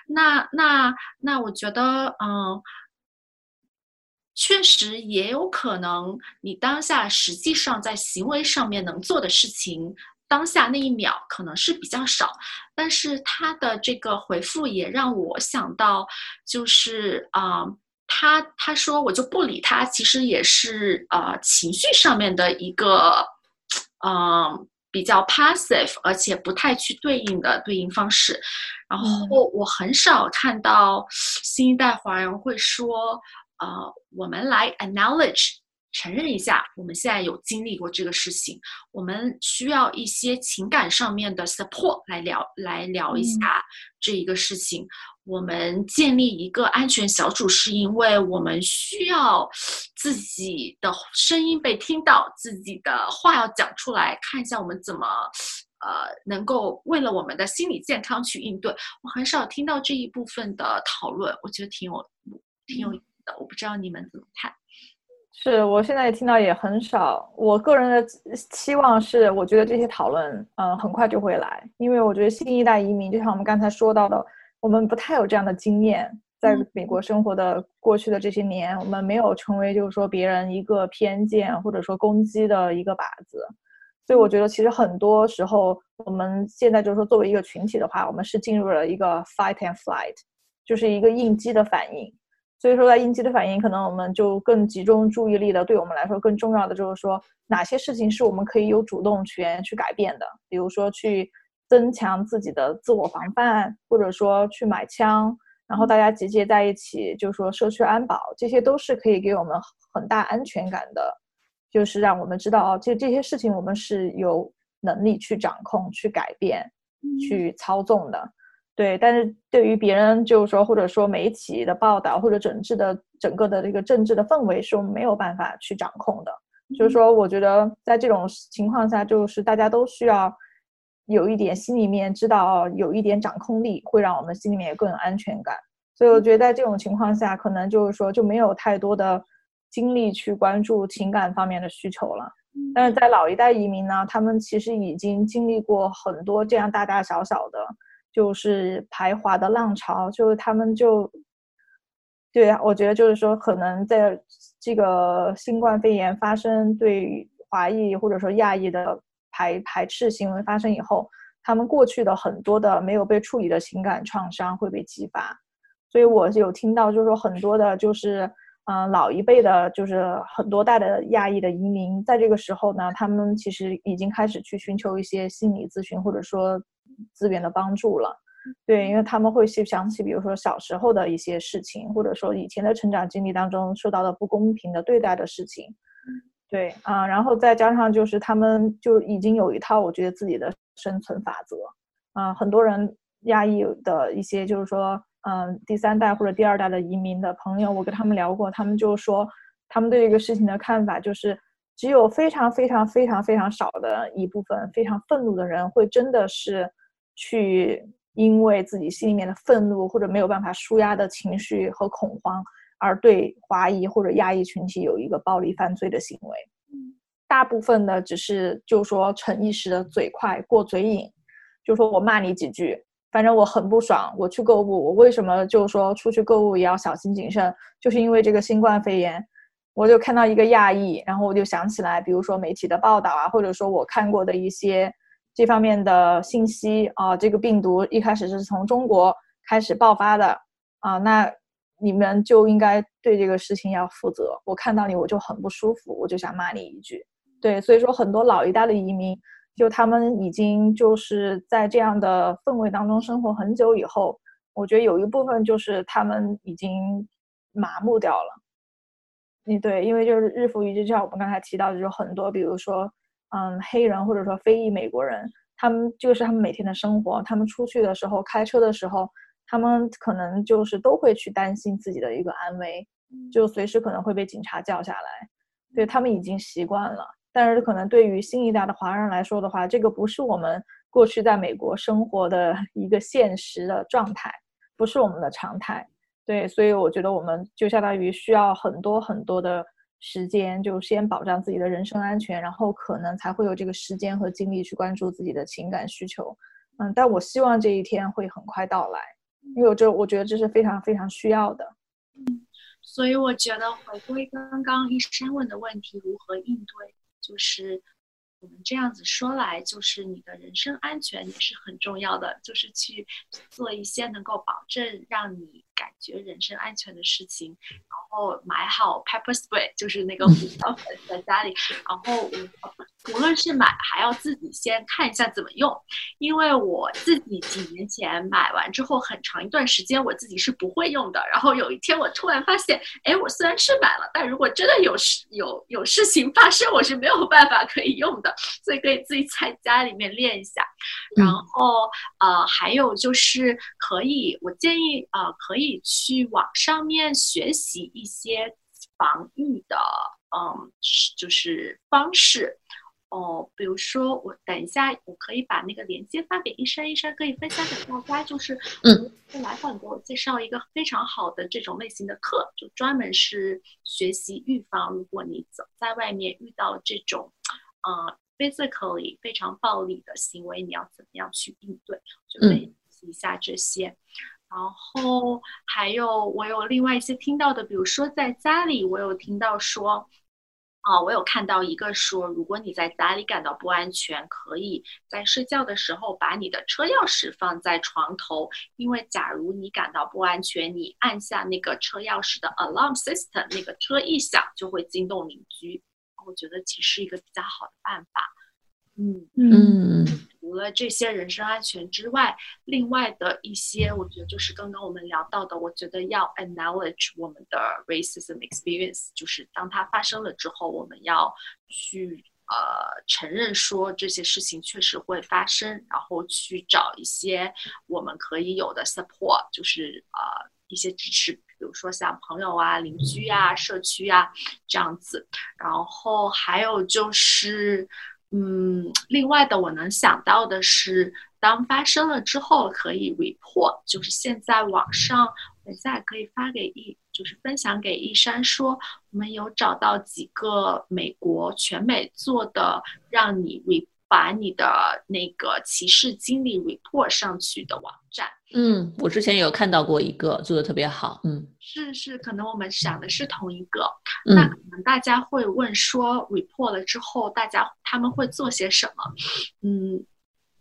那那那，我觉得，嗯，确实也有可能，你当下实际上在行为上面能做的事情，当下那一秒可能是比较少。但是他的这个回复也让我想到，就是啊，他他说我就不理他，其实也是呃情绪上面的一个，嗯，比较 passive，而且不太去对应的对应方式。然后我很少看到新一代华人会说。呃，我们来 acknowledge 承认一下，我们现在有经历过这个事情，我们需要一些情感上面的 support 来聊来聊一下这一个事情。我们建立一个安全小组，是因为我们需要自己的声音被听到，自己的话要讲出来，看一下我们怎么呃能够为了我们的心理健康去应对。我很少听到这一部分的讨论，我觉得挺有挺有意思的。我不知道你们怎么看，是我现在也听到也很少。我个人的期望是，我觉得这些讨论，嗯，很快就会来，因为我觉得新一代移民，就像我们刚才说到的，我们不太有这样的经验，在美国生活的过去的这些年，我们没有成为就是说别人一个偏见或者说攻击的一个靶子，所以我觉得其实很多时候，我们现在就是说作为一个群体的话，我们是进入了一个 fight and flight，就是一个应激的反应。所以说，在应激的反应，可能我们就更集中注意力的。对我们来说，更重要的就是说，哪些事情是我们可以有主动权去改变的。比如说，去增强自己的自我防范，或者说去买枪，然后大家集结在一起，就是说社区安保，这些都是可以给我们很大安全感的。就是让我们知道，哦，这这些事情我们是有能力去掌控、去改变、去操纵的。对，但是对于别人，就是说，或者说媒体的报道，或者整治的整个的这个政治的氛围，是我们没有办法去掌控的。就是说，我觉得在这种情况下，就是大家都需要有一点心里面知道，有一点掌控力，会让我们心里面更有安全感。所以，我觉得在这种情况下，可能就是说就没有太多的精力去关注情感方面的需求了。但是在老一代移民呢，他们其实已经经历过很多这样大大小小的。就是排华的浪潮，就是他们就，对啊，我觉得就是说，可能在这个新冠肺炎发生对华裔或者说亚裔的排排斥行为发生以后，他们过去的很多的没有被处理的情感创伤会被激发，所以我有听到就是说很多的，就是嗯老一辈的，就是很多代的亚裔的移民，在这个时候呢，他们其实已经开始去寻求一些心理咨询，或者说。资源的帮助了，对，因为他们会去想起，比如说小时候的一些事情，或者说以前的成长经历当中受到的不公平的对待的事情，对啊，然后再加上就是他们就已经有一套我觉得自己的生存法则。啊，很多人压抑的一些就是说，嗯，第三代或者第二代的移民的朋友，我跟他们聊过，他们就说他们对这个事情的看法就是，只有非常非常非常非常少的一部分非常愤怒的人会真的是。去因为自己心里面的愤怒或者没有办法舒压的情绪和恐慌，而对华裔或者亚裔群体有一个暴力犯罪的行为。大部分的只是就说逞一时的嘴快过嘴瘾，就说我骂你几句，反正我很不爽。我去购物，我为什么就说出去购物也要小心谨慎？就是因为这个新冠肺炎，我就看到一个亚裔，然后我就想起来，比如说媒体的报道啊，或者说我看过的一些。这方面的信息啊，这个病毒一开始是从中国开始爆发的啊，那你们就应该对这个事情要负责。我看到你我就很不舒服，我就想骂你一句。对，所以说很多老一代的移民，就他们已经就是在这样的氛围当中生活很久以后，我觉得有一部分就是他们已经麻木掉了。嗯，对，因为就是日复一日，就像我们刚才提到的，就很多，比如说。嗯，黑人或者说非裔美国人，他们就是他们每天的生活。他们出去的时候，开车的时候，他们可能就是都会去担心自己的一个安危，就随时可能会被警察叫下来。对他们已经习惯了，但是可能对于新一代的华人来说的话，这个不是我们过去在美国生活的 一个现实的状态，不是我们的常态。对，所以我觉得我们就相当于需要很多很多的。时间就先保障自己的人身安全，然后可能才会有这个时间和精力去关注自己的情感需求。嗯，但我希望这一天会很快到来，因为我这我觉得这是非常非常需要的。嗯，所以我觉得回归刚刚医生问的问题，如何应对，就是我们这样子说来，就是你的人身安全也是很重要的，就是去做一些能够保证让你。感觉人身安全的事情，然后买好 pepper spray，就是那个胡椒粉在家里。然后无论是买，还要自己先看一下怎么用，因为我自己几年前买完之后，很长一段时间我自己是不会用的。然后有一天我突然发现，哎，我虽然是买了，但如果真的有事有有事情发生，我是没有办法可以用的。所以可以自己在家里面练一下。然后呃，还有就是可以，我建议呃可以。去网上面学习一些防御的，嗯，就是方式哦。比如说，我等一下，我可以把那个链接发给一山，一山可以分享给大家。就是，嗯，来访给我介绍一个非常好的这种类型的课，就专门是学习预防。如果你走在外面遇到这种，呃，physically 非常暴力的行为，你要怎么样去应对？就可以学习一下这些。然后还有，我有另外一些听到的，比如说在家里，我有听到说，啊，我有看到一个说，如果你在家里感到不安全，可以在睡觉的时候把你的车钥匙放在床头，因为假如你感到不安全，你按下那个车钥匙的 alarm system，那个车一响就会惊动邻居。我觉得其实是一个比较好的办法。嗯嗯。除了这些人身安全之外，另外的一些，我觉得就是刚刚我们聊到的，我觉得要 acknowledge 我们的 racism experience，就是当它发生了之后，我们要去呃承认说这些事情确实会发生，然后去找一些我们可以有的 support，就是呃一些支持，比如说像朋友啊、邻居啊、社区啊这样子，然后还有就是。嗯，另外的我能想到的是，当发生了之后可以 report，就是现在网上，等下可以发给一，就是分享给一山说，我们有找到几个美国全美做的，让你 re 把你的那个歧视经历 report 上去的网站。嗯，我之前有看到过一个做的特别好。嗯，是是，可能我们想的是同一个。那可能大家会问说，report 了之后，大家他们会做些什么？嗯。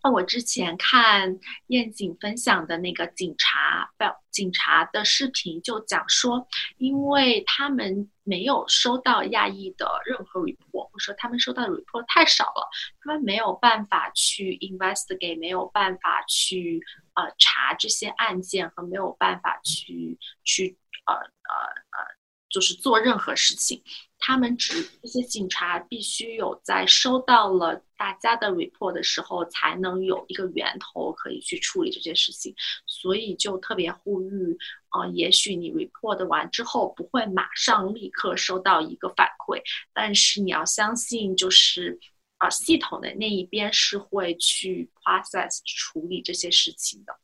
那我之前看燕景分享的那个警察，警察的视频就讲说，因为他们没有收到亚裔的任何 report，或者说他们收到的 report 太少了，他们没有办法去 investigate，没有办法去呃查这些案件，和没有办法去去呃呃呃，就是做任何事情。他们只这些警察必须有在收到了大家的 report 的时候，才能有一个源头可以去处理这件事情，所以就特别呼吁，呃，也许你 report 完之后不会马上立刻收到一个反馈，但是你要相信，就是啊，系统的那一边是会去 process 处理这些事情的。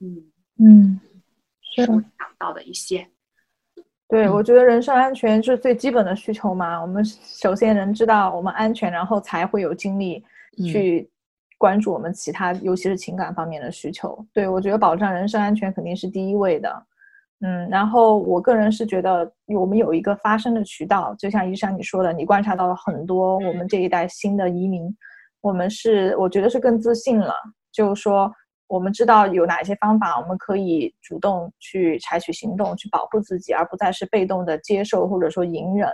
嗯嗯，是我想到的一些。对，我觉得人身安全是最基本的需求嘛。我们首先人知道我们安全，然后才会有精力去关注我们其他，尤其是情感方面的需求。对我觉得保障人身安全肯定是第一位的。嗯，然后我个人是觉得我们有一个发声的渠道，就像医生你说的，你观察到了很多我们这一代新的移民，我们是我觉得是更自信了，就是说。我们知道有哪些方法，我们可以主动去采取行动，去保护自己，而不再是被动的接受或者说隐忍。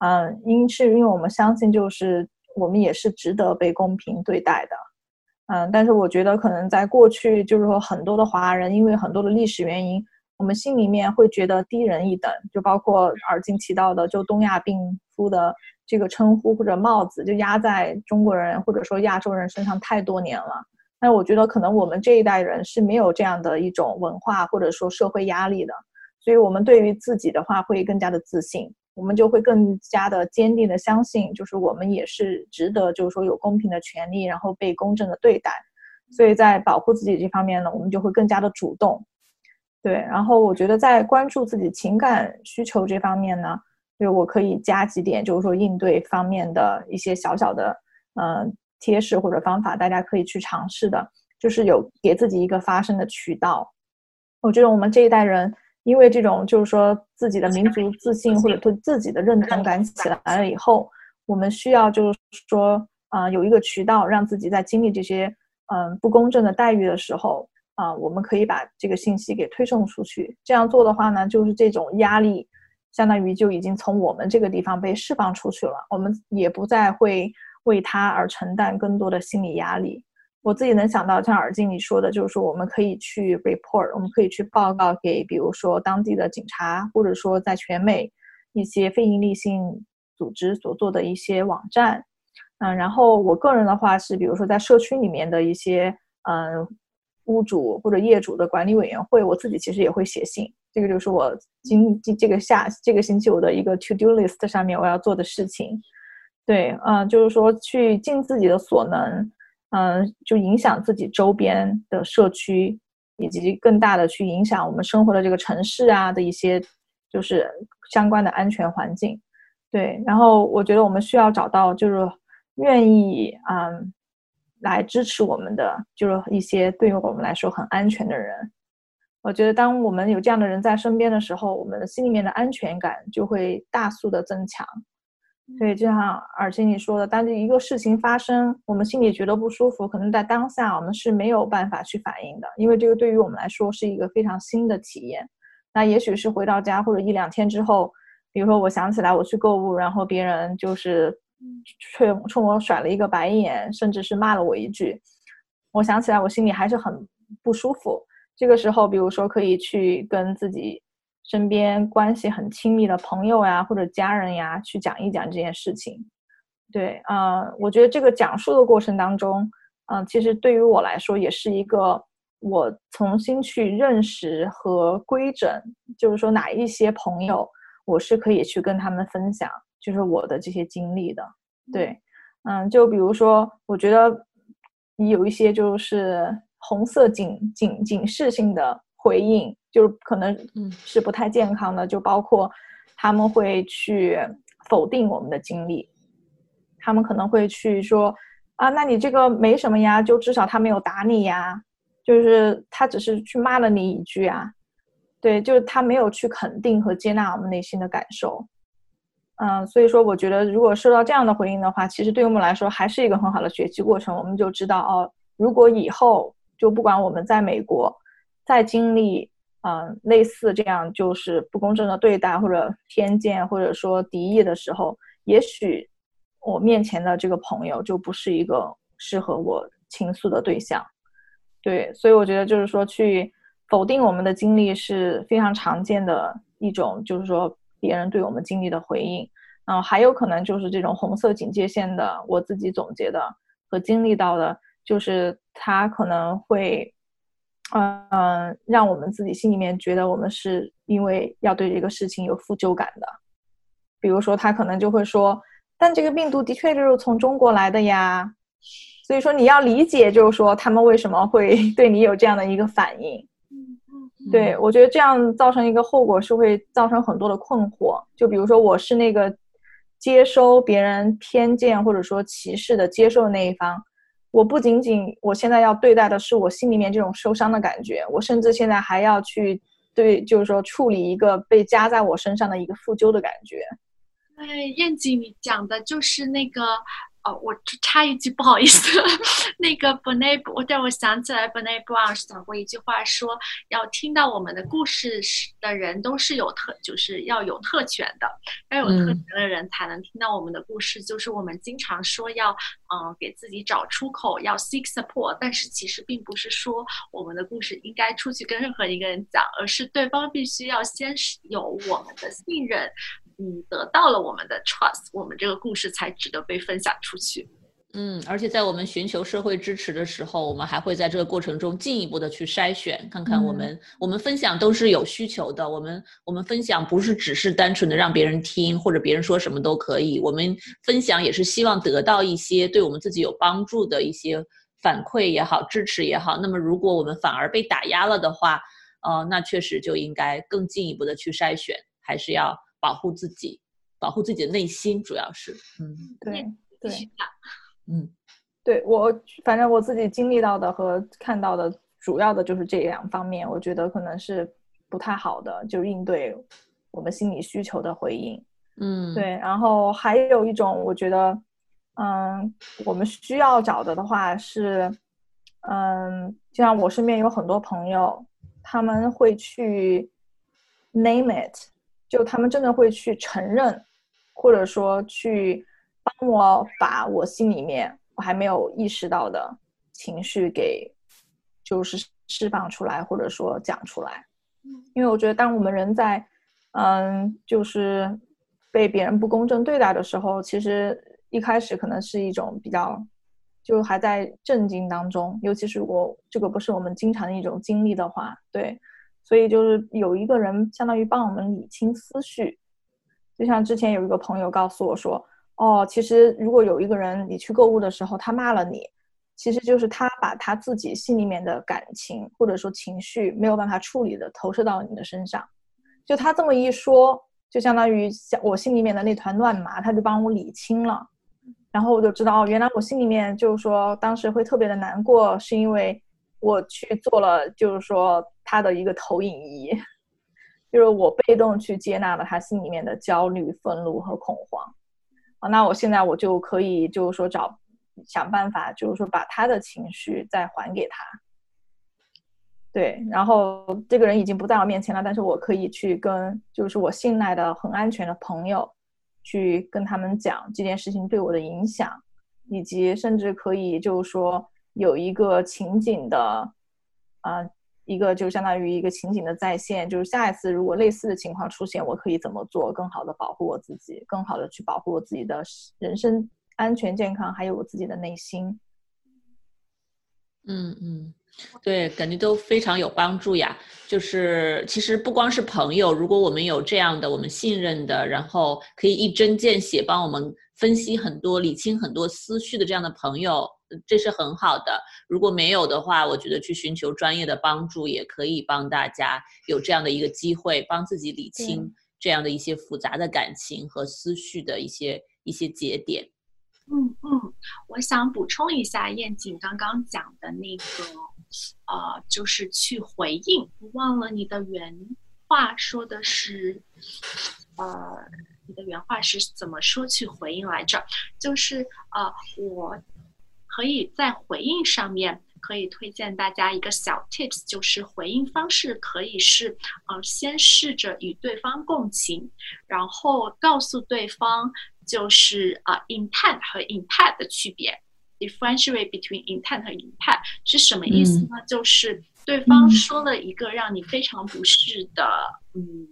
嗯，因是因为我们相信，就是我们也是值得被公平对待的。嗯，但是我觉得可能在过去，就是说很多的华人，因为很多的历史原因，我们心里面会觉得低人一等，就包括耳经提到的，就东亚病夫的这个称呼或者帽子，就压在中国人或者说亚洲人身上太多年了。那我觉得可能我们这一代人是没有这样的一种文化或者说社会压力的，所以我们对于自己的话会更加的自信，我们就会更加的坚定的相信，就是我们也是值得，就是说有公平的权利，然后被公正的对待。所以在保护自己这方面呢，我们就会更加的主动。对，然后我觉得在关注自己情感需求这方面呢，就我可以加几点，就是说应对方面的一些小小的，嗯。贴士或者方法，大家可以去尝试的，就是有给自己一个发声的渠道。我觉得我们这一代人因为这种就是说自己的民族自信或者对自己的认同感起来了以后，我们需要就是说啊有一个渠道让自己在经历这些嗯不公正的待遇的时候啊，我们可以把这个信息给推送出去。这样做的话呢，就是这种压力相当于就已经从我们这个地方被释放出去了，我们也不再会为他而承担更多的心理压力。我自己能想到，像耳静你说的，就是说我们可以去 report，我们可以去报告给，比如说当地的警察，或者说在全美一些非营利性组织所做的一些网站，嗯，然后我个人的话是，比如说在社区里面的一些，嗯，屋主或者业主的管理委员会，我自己其实也会写信，这个就是我今今这个下这个星期我的一个 to do list 上面我要做的事情，对，嗯，就是说去尽自己的所能。嗯，就影响自己周边的社区，以及更大的去影响我们生活的这个城市啊的一些，就是相关的安全环境。对，然后我觉得我们需要找到就是愿意嗯来支持我们的，就是一些对于我们来说很安全的人。我觉得当我们有这样的人在身边的时候，我们心里面的安全感就会大速的增强。所以，就像耳青你说的，当这一个事情发生，我们心里觉得不舒服，可能在当下我们是没有办法去反应的，因为这个对于我们来说是一个非常新的体验。那也许是回到家或者一两天之后，比如说我想起来我去购物，然后别人就是冲冲我甩了一个白眼，甚至是骂了我一句，我想起来我心里还是很不舒服。这个时候，比如说可以去跟自己。身边关系很亲密的朋友呀，或者家人呀，去讲一讲这件事情。对，啊，我觉得这个讲述的过程当中，嗯，其实对于我来说，也是一个我重新去认识和规整，就是说哪一些朋友，我是可以去跟他们分享，就是我的这些经历的。对，嗯，就比如说，我觉得你有一些就是红色警警警示性的回应。就是可能是不太健康的，就包括他们会去否定我们的经历，他们可能会去说啊，那你这个没什么呀，就至少他没有打你呀，就是他只是去骂了你一句啊，对，就是他没有去肯定和接纳我们内心的感受，嗯，所以说我觉得如果受到这样的回应的话，其实对于我们来说还是一个很好的学习过程，我们就知道哦，如果以后就不管我们在美国再经历。嗯，类似这样就是不公正的对待，或者偏见，或者说敌意的时候，也许我面前的这个朋友就不是一个适合我倾诉的对象。对，所以我觉得就是说，去否定我们的经历是非常常见的一种，就是说别人对我们经历的回应。嗯，还有可能就是这种红色警戒线的，我自己总结的和经历到的，就是他可能会。嗯，让我们自己心里面觉得我们是因为要对这个事情有负疚感的。比如说，他可能就会说：“但这个病毒的确就是从中国来的呀。”所以说，你要理解，就是说他们为什么会 对你有这样的一个反应。对我觉得这样造成一个后果是会造成很多的困惑。就比如说，我是那个接收别人偏见或者说歧视的接受那一方。我不仅仅，我现在要对待的是我心里面这种受伤的感觉，我甚至现在还要去对，就是说处理一个被加在我身上的一个负疚的感觉。对，燕姐，你讲的就是那个。哦，我插一句，不好意思，那个 b e n a 我让我想起来 b e n a Brown 讲过一句话，说要听到我们的故事的人都是有特，就是要有特权的，要有特权的人才能听到我们的故事。就是我们经常说要，嗯，给自己找出口，要 seek support，但是其实并不是说我们的故事应该出去跟任何一个人讲，而是对方必须要先有我们的信任。嗯，得到了我们的 trust，我们这个故事才值得被分享出去。嗯，而且在我们寻求社会支持的时候，我们还会在这个过程中进一步的去筛选，看看我们我们分享都是有需求的。我们我们分享不是只是单纯的让别人听，或者别人说什么都可以。我们分享也是希望得到一些对我们自己有帮助的一些反馈也好，支持也好。那么如果我们反而被打压了的话，呃，那确实就应该更进一步的去筛选，还是要。保护自己，保护自己的内心，主要是，嗯，对对，嗯，对我反正我自己经历到的和看到的主要的就是这两方面，我觉得可能是不太好的，就应对我们心理需求的回应。嗯，对，然后还有一种，我觉得，嗯，我们需要找的的话是，嗯，就像我身边有很多朋友，他们会去 name it，就他们真的会去承认，或者说去帮我把我心里面我还没有意识到的情绪给，就是释放出来，或者说讲出来。因为我觉得，当我们人在，嗯，就是被别人不公正对待的时候，其实一开始可能是一种比较，就还在震惊当中。尤其是我这个不是我们经常的一种经历的话，对，所以就是有一个人相当于帮我们理清思绪。就像之前有一个朋友告诉我说，哦，其实如果有一个人你去购物的时候他骂了你。其实就是他把他自己心里面的感情或者说情绪没有办法处理的投射到你的身上，就他这么一说，就相当于像我心里面的那团乱麻，他就帮我理清了，然后我就知道哦，原来我心里面就是说当时会特别的难过，是因为我去做了就是说他的一个投影仪，就是我被动去接纳了他心里面的焦虑、愤怒和恐慌，啊，那我现在我就可以就是说找。想办法，就是说把他的情绪再还给他。对，然后这个人已经不在我面前了，但是我可以去跟，就是我信赖的、很安全的朋友，去跟他们讲这件事情对我的影响，以及甚至可以就是说有一个情景的，啊，一个就相当于一个情景的再现，就是下一次如果类似的情况出现，我可以怎么做，更好的保护我自己，更好的去保护我自己的人身。安全健康，还有我自己的内心。嗯嗯，对，感觉都非常有帮助呀。就是其实不光是朋友，如果我们有这样的我们信任的，然后可以一针见血帮我们分析很多、理清很多思绪的这样的朋友，这是很好的。如果没有的话，我觉得去寻求专业的帮助，也可以帮大家有这样的一个机会，帮自己理清这样的一些复杂的感情和思绪的一些一些节点。嗯嗯，我想补充一下燕景刚刚讲的那个，呃，就是去回应。忘了你的原话说的是，呃，你的原话是怎么说去回应来着？就是呃，我可以在回应上面可以推荐大家一个小 tips，就是回应方式可以是，呃，先试着与对方共情，然后告诉对方。就是啊，intent 和 impact 的区别，differentiate between intent 和 impact 是什么意思呢？就是对方说了一个让你非常不适的，嗯，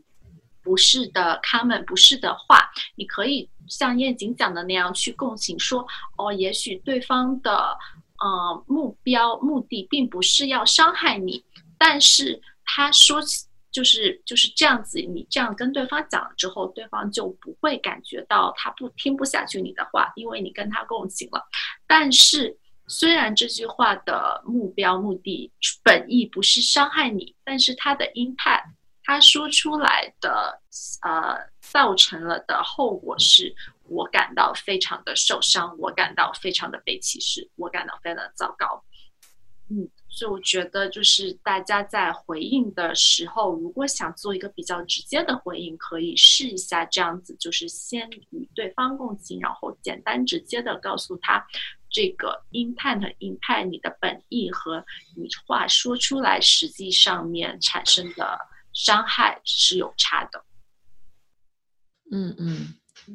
不是的他们不是的话，你可以像燕景讲的那样去共情，说哦，也许对方的呃目标目的并不是要伤害你，但是他说起。就是就是这样子，你这样跟对方讲了之后，对方就不会感觉到他不听不下去你的话，因为你跟他共情了。但是，虽然这句话的目标目的本意不是伤害你，但是它的 impact，他说出来的呃造成了的后果是我感到非常的受伤，我感到非常的被歧视，我感到非常的糟糕。嗯。所以我觉得，就是大家在回应的时候，如果想做一个比较直接的回应，可以试一下这样子，就是先与对方共情，然后简单直接的告诉他，这个 intent impact 你的本意和你话说出来实际上面产生的伤害是有差的。嗯嗯。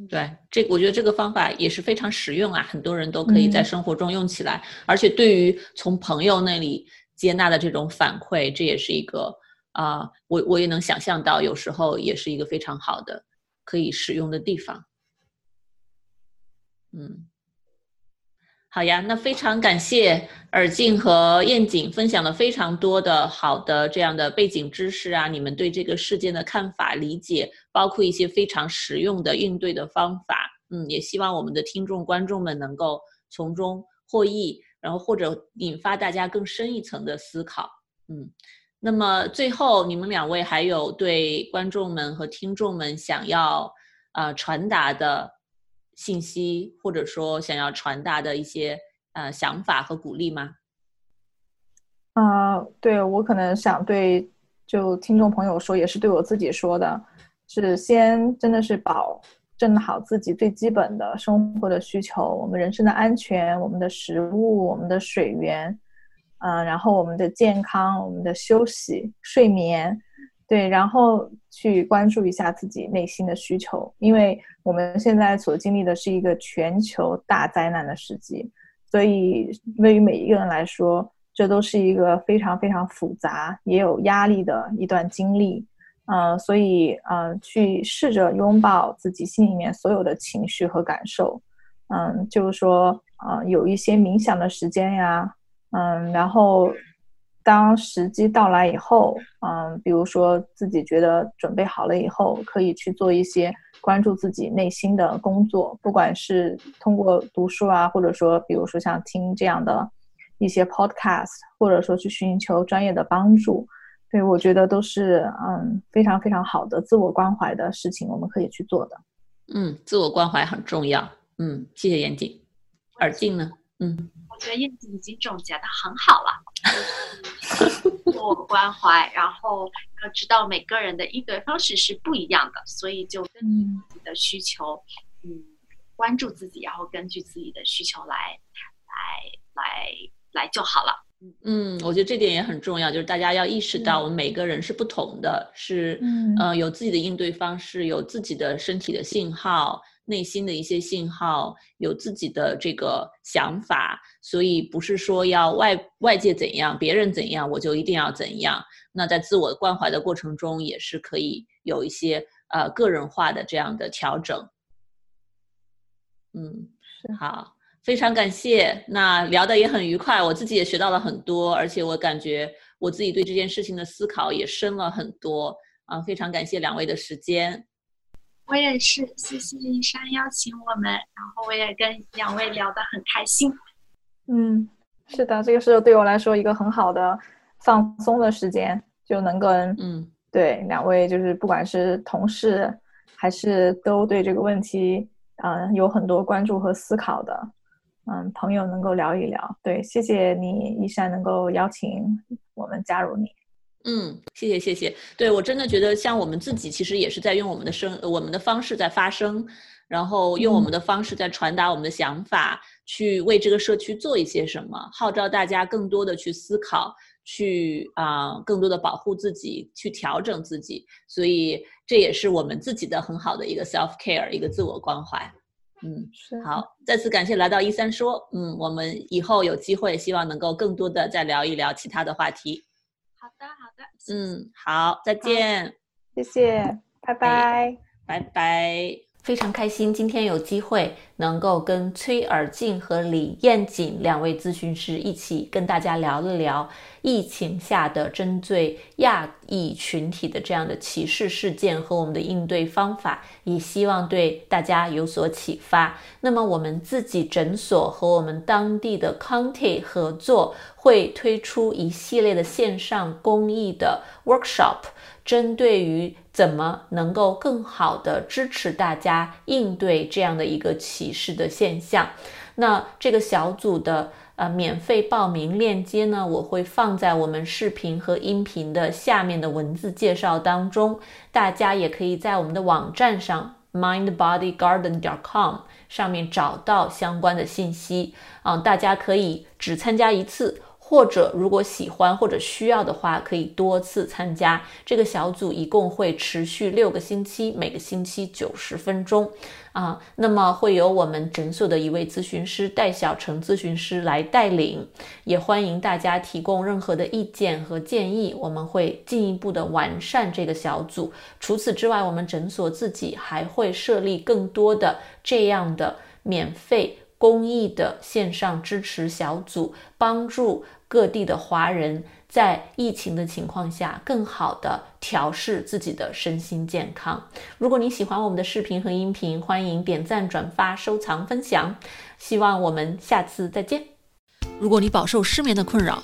对，这我觉得这个方法也是非常实用啊，很多人都可以在生活中用起来。而且对于从朋友那里接纳的这种反馈，这也是一个啊，我我也能想象到，有时候也是一个非常好的可以使用的地方。嗯。好呀，那非常感谢尔静和燕景分享了非常多的好的这样的背景知识啊，你们对这个事件的看法理解，包括一些非常实用的应对的方法。嗯，也希望我们的听众观众们能够从中获益，然后或者引发大家更深一层的思考。嗯，那么最后你们两位还有对观众们和听众们想要呃传达的？信息，或者说想要传达的一些呃想法和鼓励吗？啊，对我可能想对就听众朋友说，也是对我自己说的，是先真的是保证好自己最基本的生活的需求，我们人身的安全，我们的食物，我们的水源，嗯，然后我们的健康，我们的休息、睡眠，对，然后去关注一下自己内心的需求，因为我们现在所经历的是一个全球大灾难的时机，所以对于每一个人来说。这都是一个非常非常复杂，也有压力的一段经历，嗯，所以嗯，去试着拥抱自己心里面所有的情绪和感受，嗯，就是说，啊，有一些冥想的时间呀，嗯，然后当时机到来以后，嗯，比如说自己觉得准备好了以后，可以去做一些关注自己内心的工作，不管是通过读书啊，或者说，比如说像听这样的。一些 podcast，或者说去寻求专业的帮助，对我觉得都是嗯非常非常好的自我关怀的事情，我们可以去做的。嗯，自我关怀很重要。嗯，谢谢严谨。耳镜呢？嗯，我觉得燕子已经总结的很好了。自我关怀，然后要知道每个人的应对方式是不一样的，所以就根据自己的需求，嗯，关注自己，然后根据自己的需求来来来。来就好了。嗯，我觉得这点也很重要，就是大家要意识到，我们每个人是不同的，是呃有自己的应对方式，有自己的身体的信号，内心的一些信号，有自己的这个想法，所以不是说要外外界怎样，别人怎样，我就一定要怎样。那在自我关怀的过程中，也是可以有一些呃个人化的这样的调整。嗯，好。非常感谢，那聊的也很愉快，我自己也学到了很多，而且我感觉我自己对这件事情的思考也深了很多啊！非常感谢两位的时间，我也是，谢谢一山邀请我们，然后我也跟两位聊得很开心。嗯，是的，这个是对我来说一个很好的放松的时间，就能跟嗯，对两位就是不管是同事还是都对这个问题嗯有很多关注和思考的。嗯，朋友能够聊一聊，对，谢谢你，一山能够邀请我们加入你。嗯，谢谢谢谢，对我真的觉得像我们自己其实也是在用我们的声，我们的方式在发声，然后用我们的方式在传达我们的想法，去为这个社区做一些什么，号召大家更多的去思考，去啊，更多的保护自己，去调整自己，所以这也是我们自己的很好的一个 self care，一个自我关怀。嗯，好，再次感谢来到一三说，嗯，我们以后有机会，希望能够更多的再聊一聊其他的话题。好的，好的，嗯，好，再见，谢谢，拜拜，拜拜。非常开心，今天有机会能够跟崔尔静和李艳锦两位咨询师一起跟大家聊一聊疫情下的针对亚裔群体的这样的歧视事件和我们的应对方法，也希望对大家有所启发。那么我们自己诊所和我们当地的 county 合作，会推出一系列的线上公益的 workshop。针对于怎么能够更好的支持大家应对这样的一个歧视的现象，那这个小组的呃免费报名链接呢，我会放在我们视频和音频的下面的文字介绍当中，大家也可以在我们的网站上 mindbodygarden.com 上面找到相关的信息啊，大家可以只参加一次。或者如果喜欢或者需要的话，可以多次参加这个小组，一共会持续六个星期，每个星期九十分钟啊。那么会由我们诊所的一位咨询师戴小成咨询师来带领，也欢迎大家提供任何的意见和建议，我们会进一步的完善这个小组。除此之外，我们诊所自己还会设立更多的这样的免费公益的线上支持小组，帮助。各地的华人在疫情的情况下，更好的调试自己的身心健康。如果你喜欢我们的视频和音频，欢迎点赞、转发、收藏、分享。希望我们下次再见。如果你饱受失眠的困扰，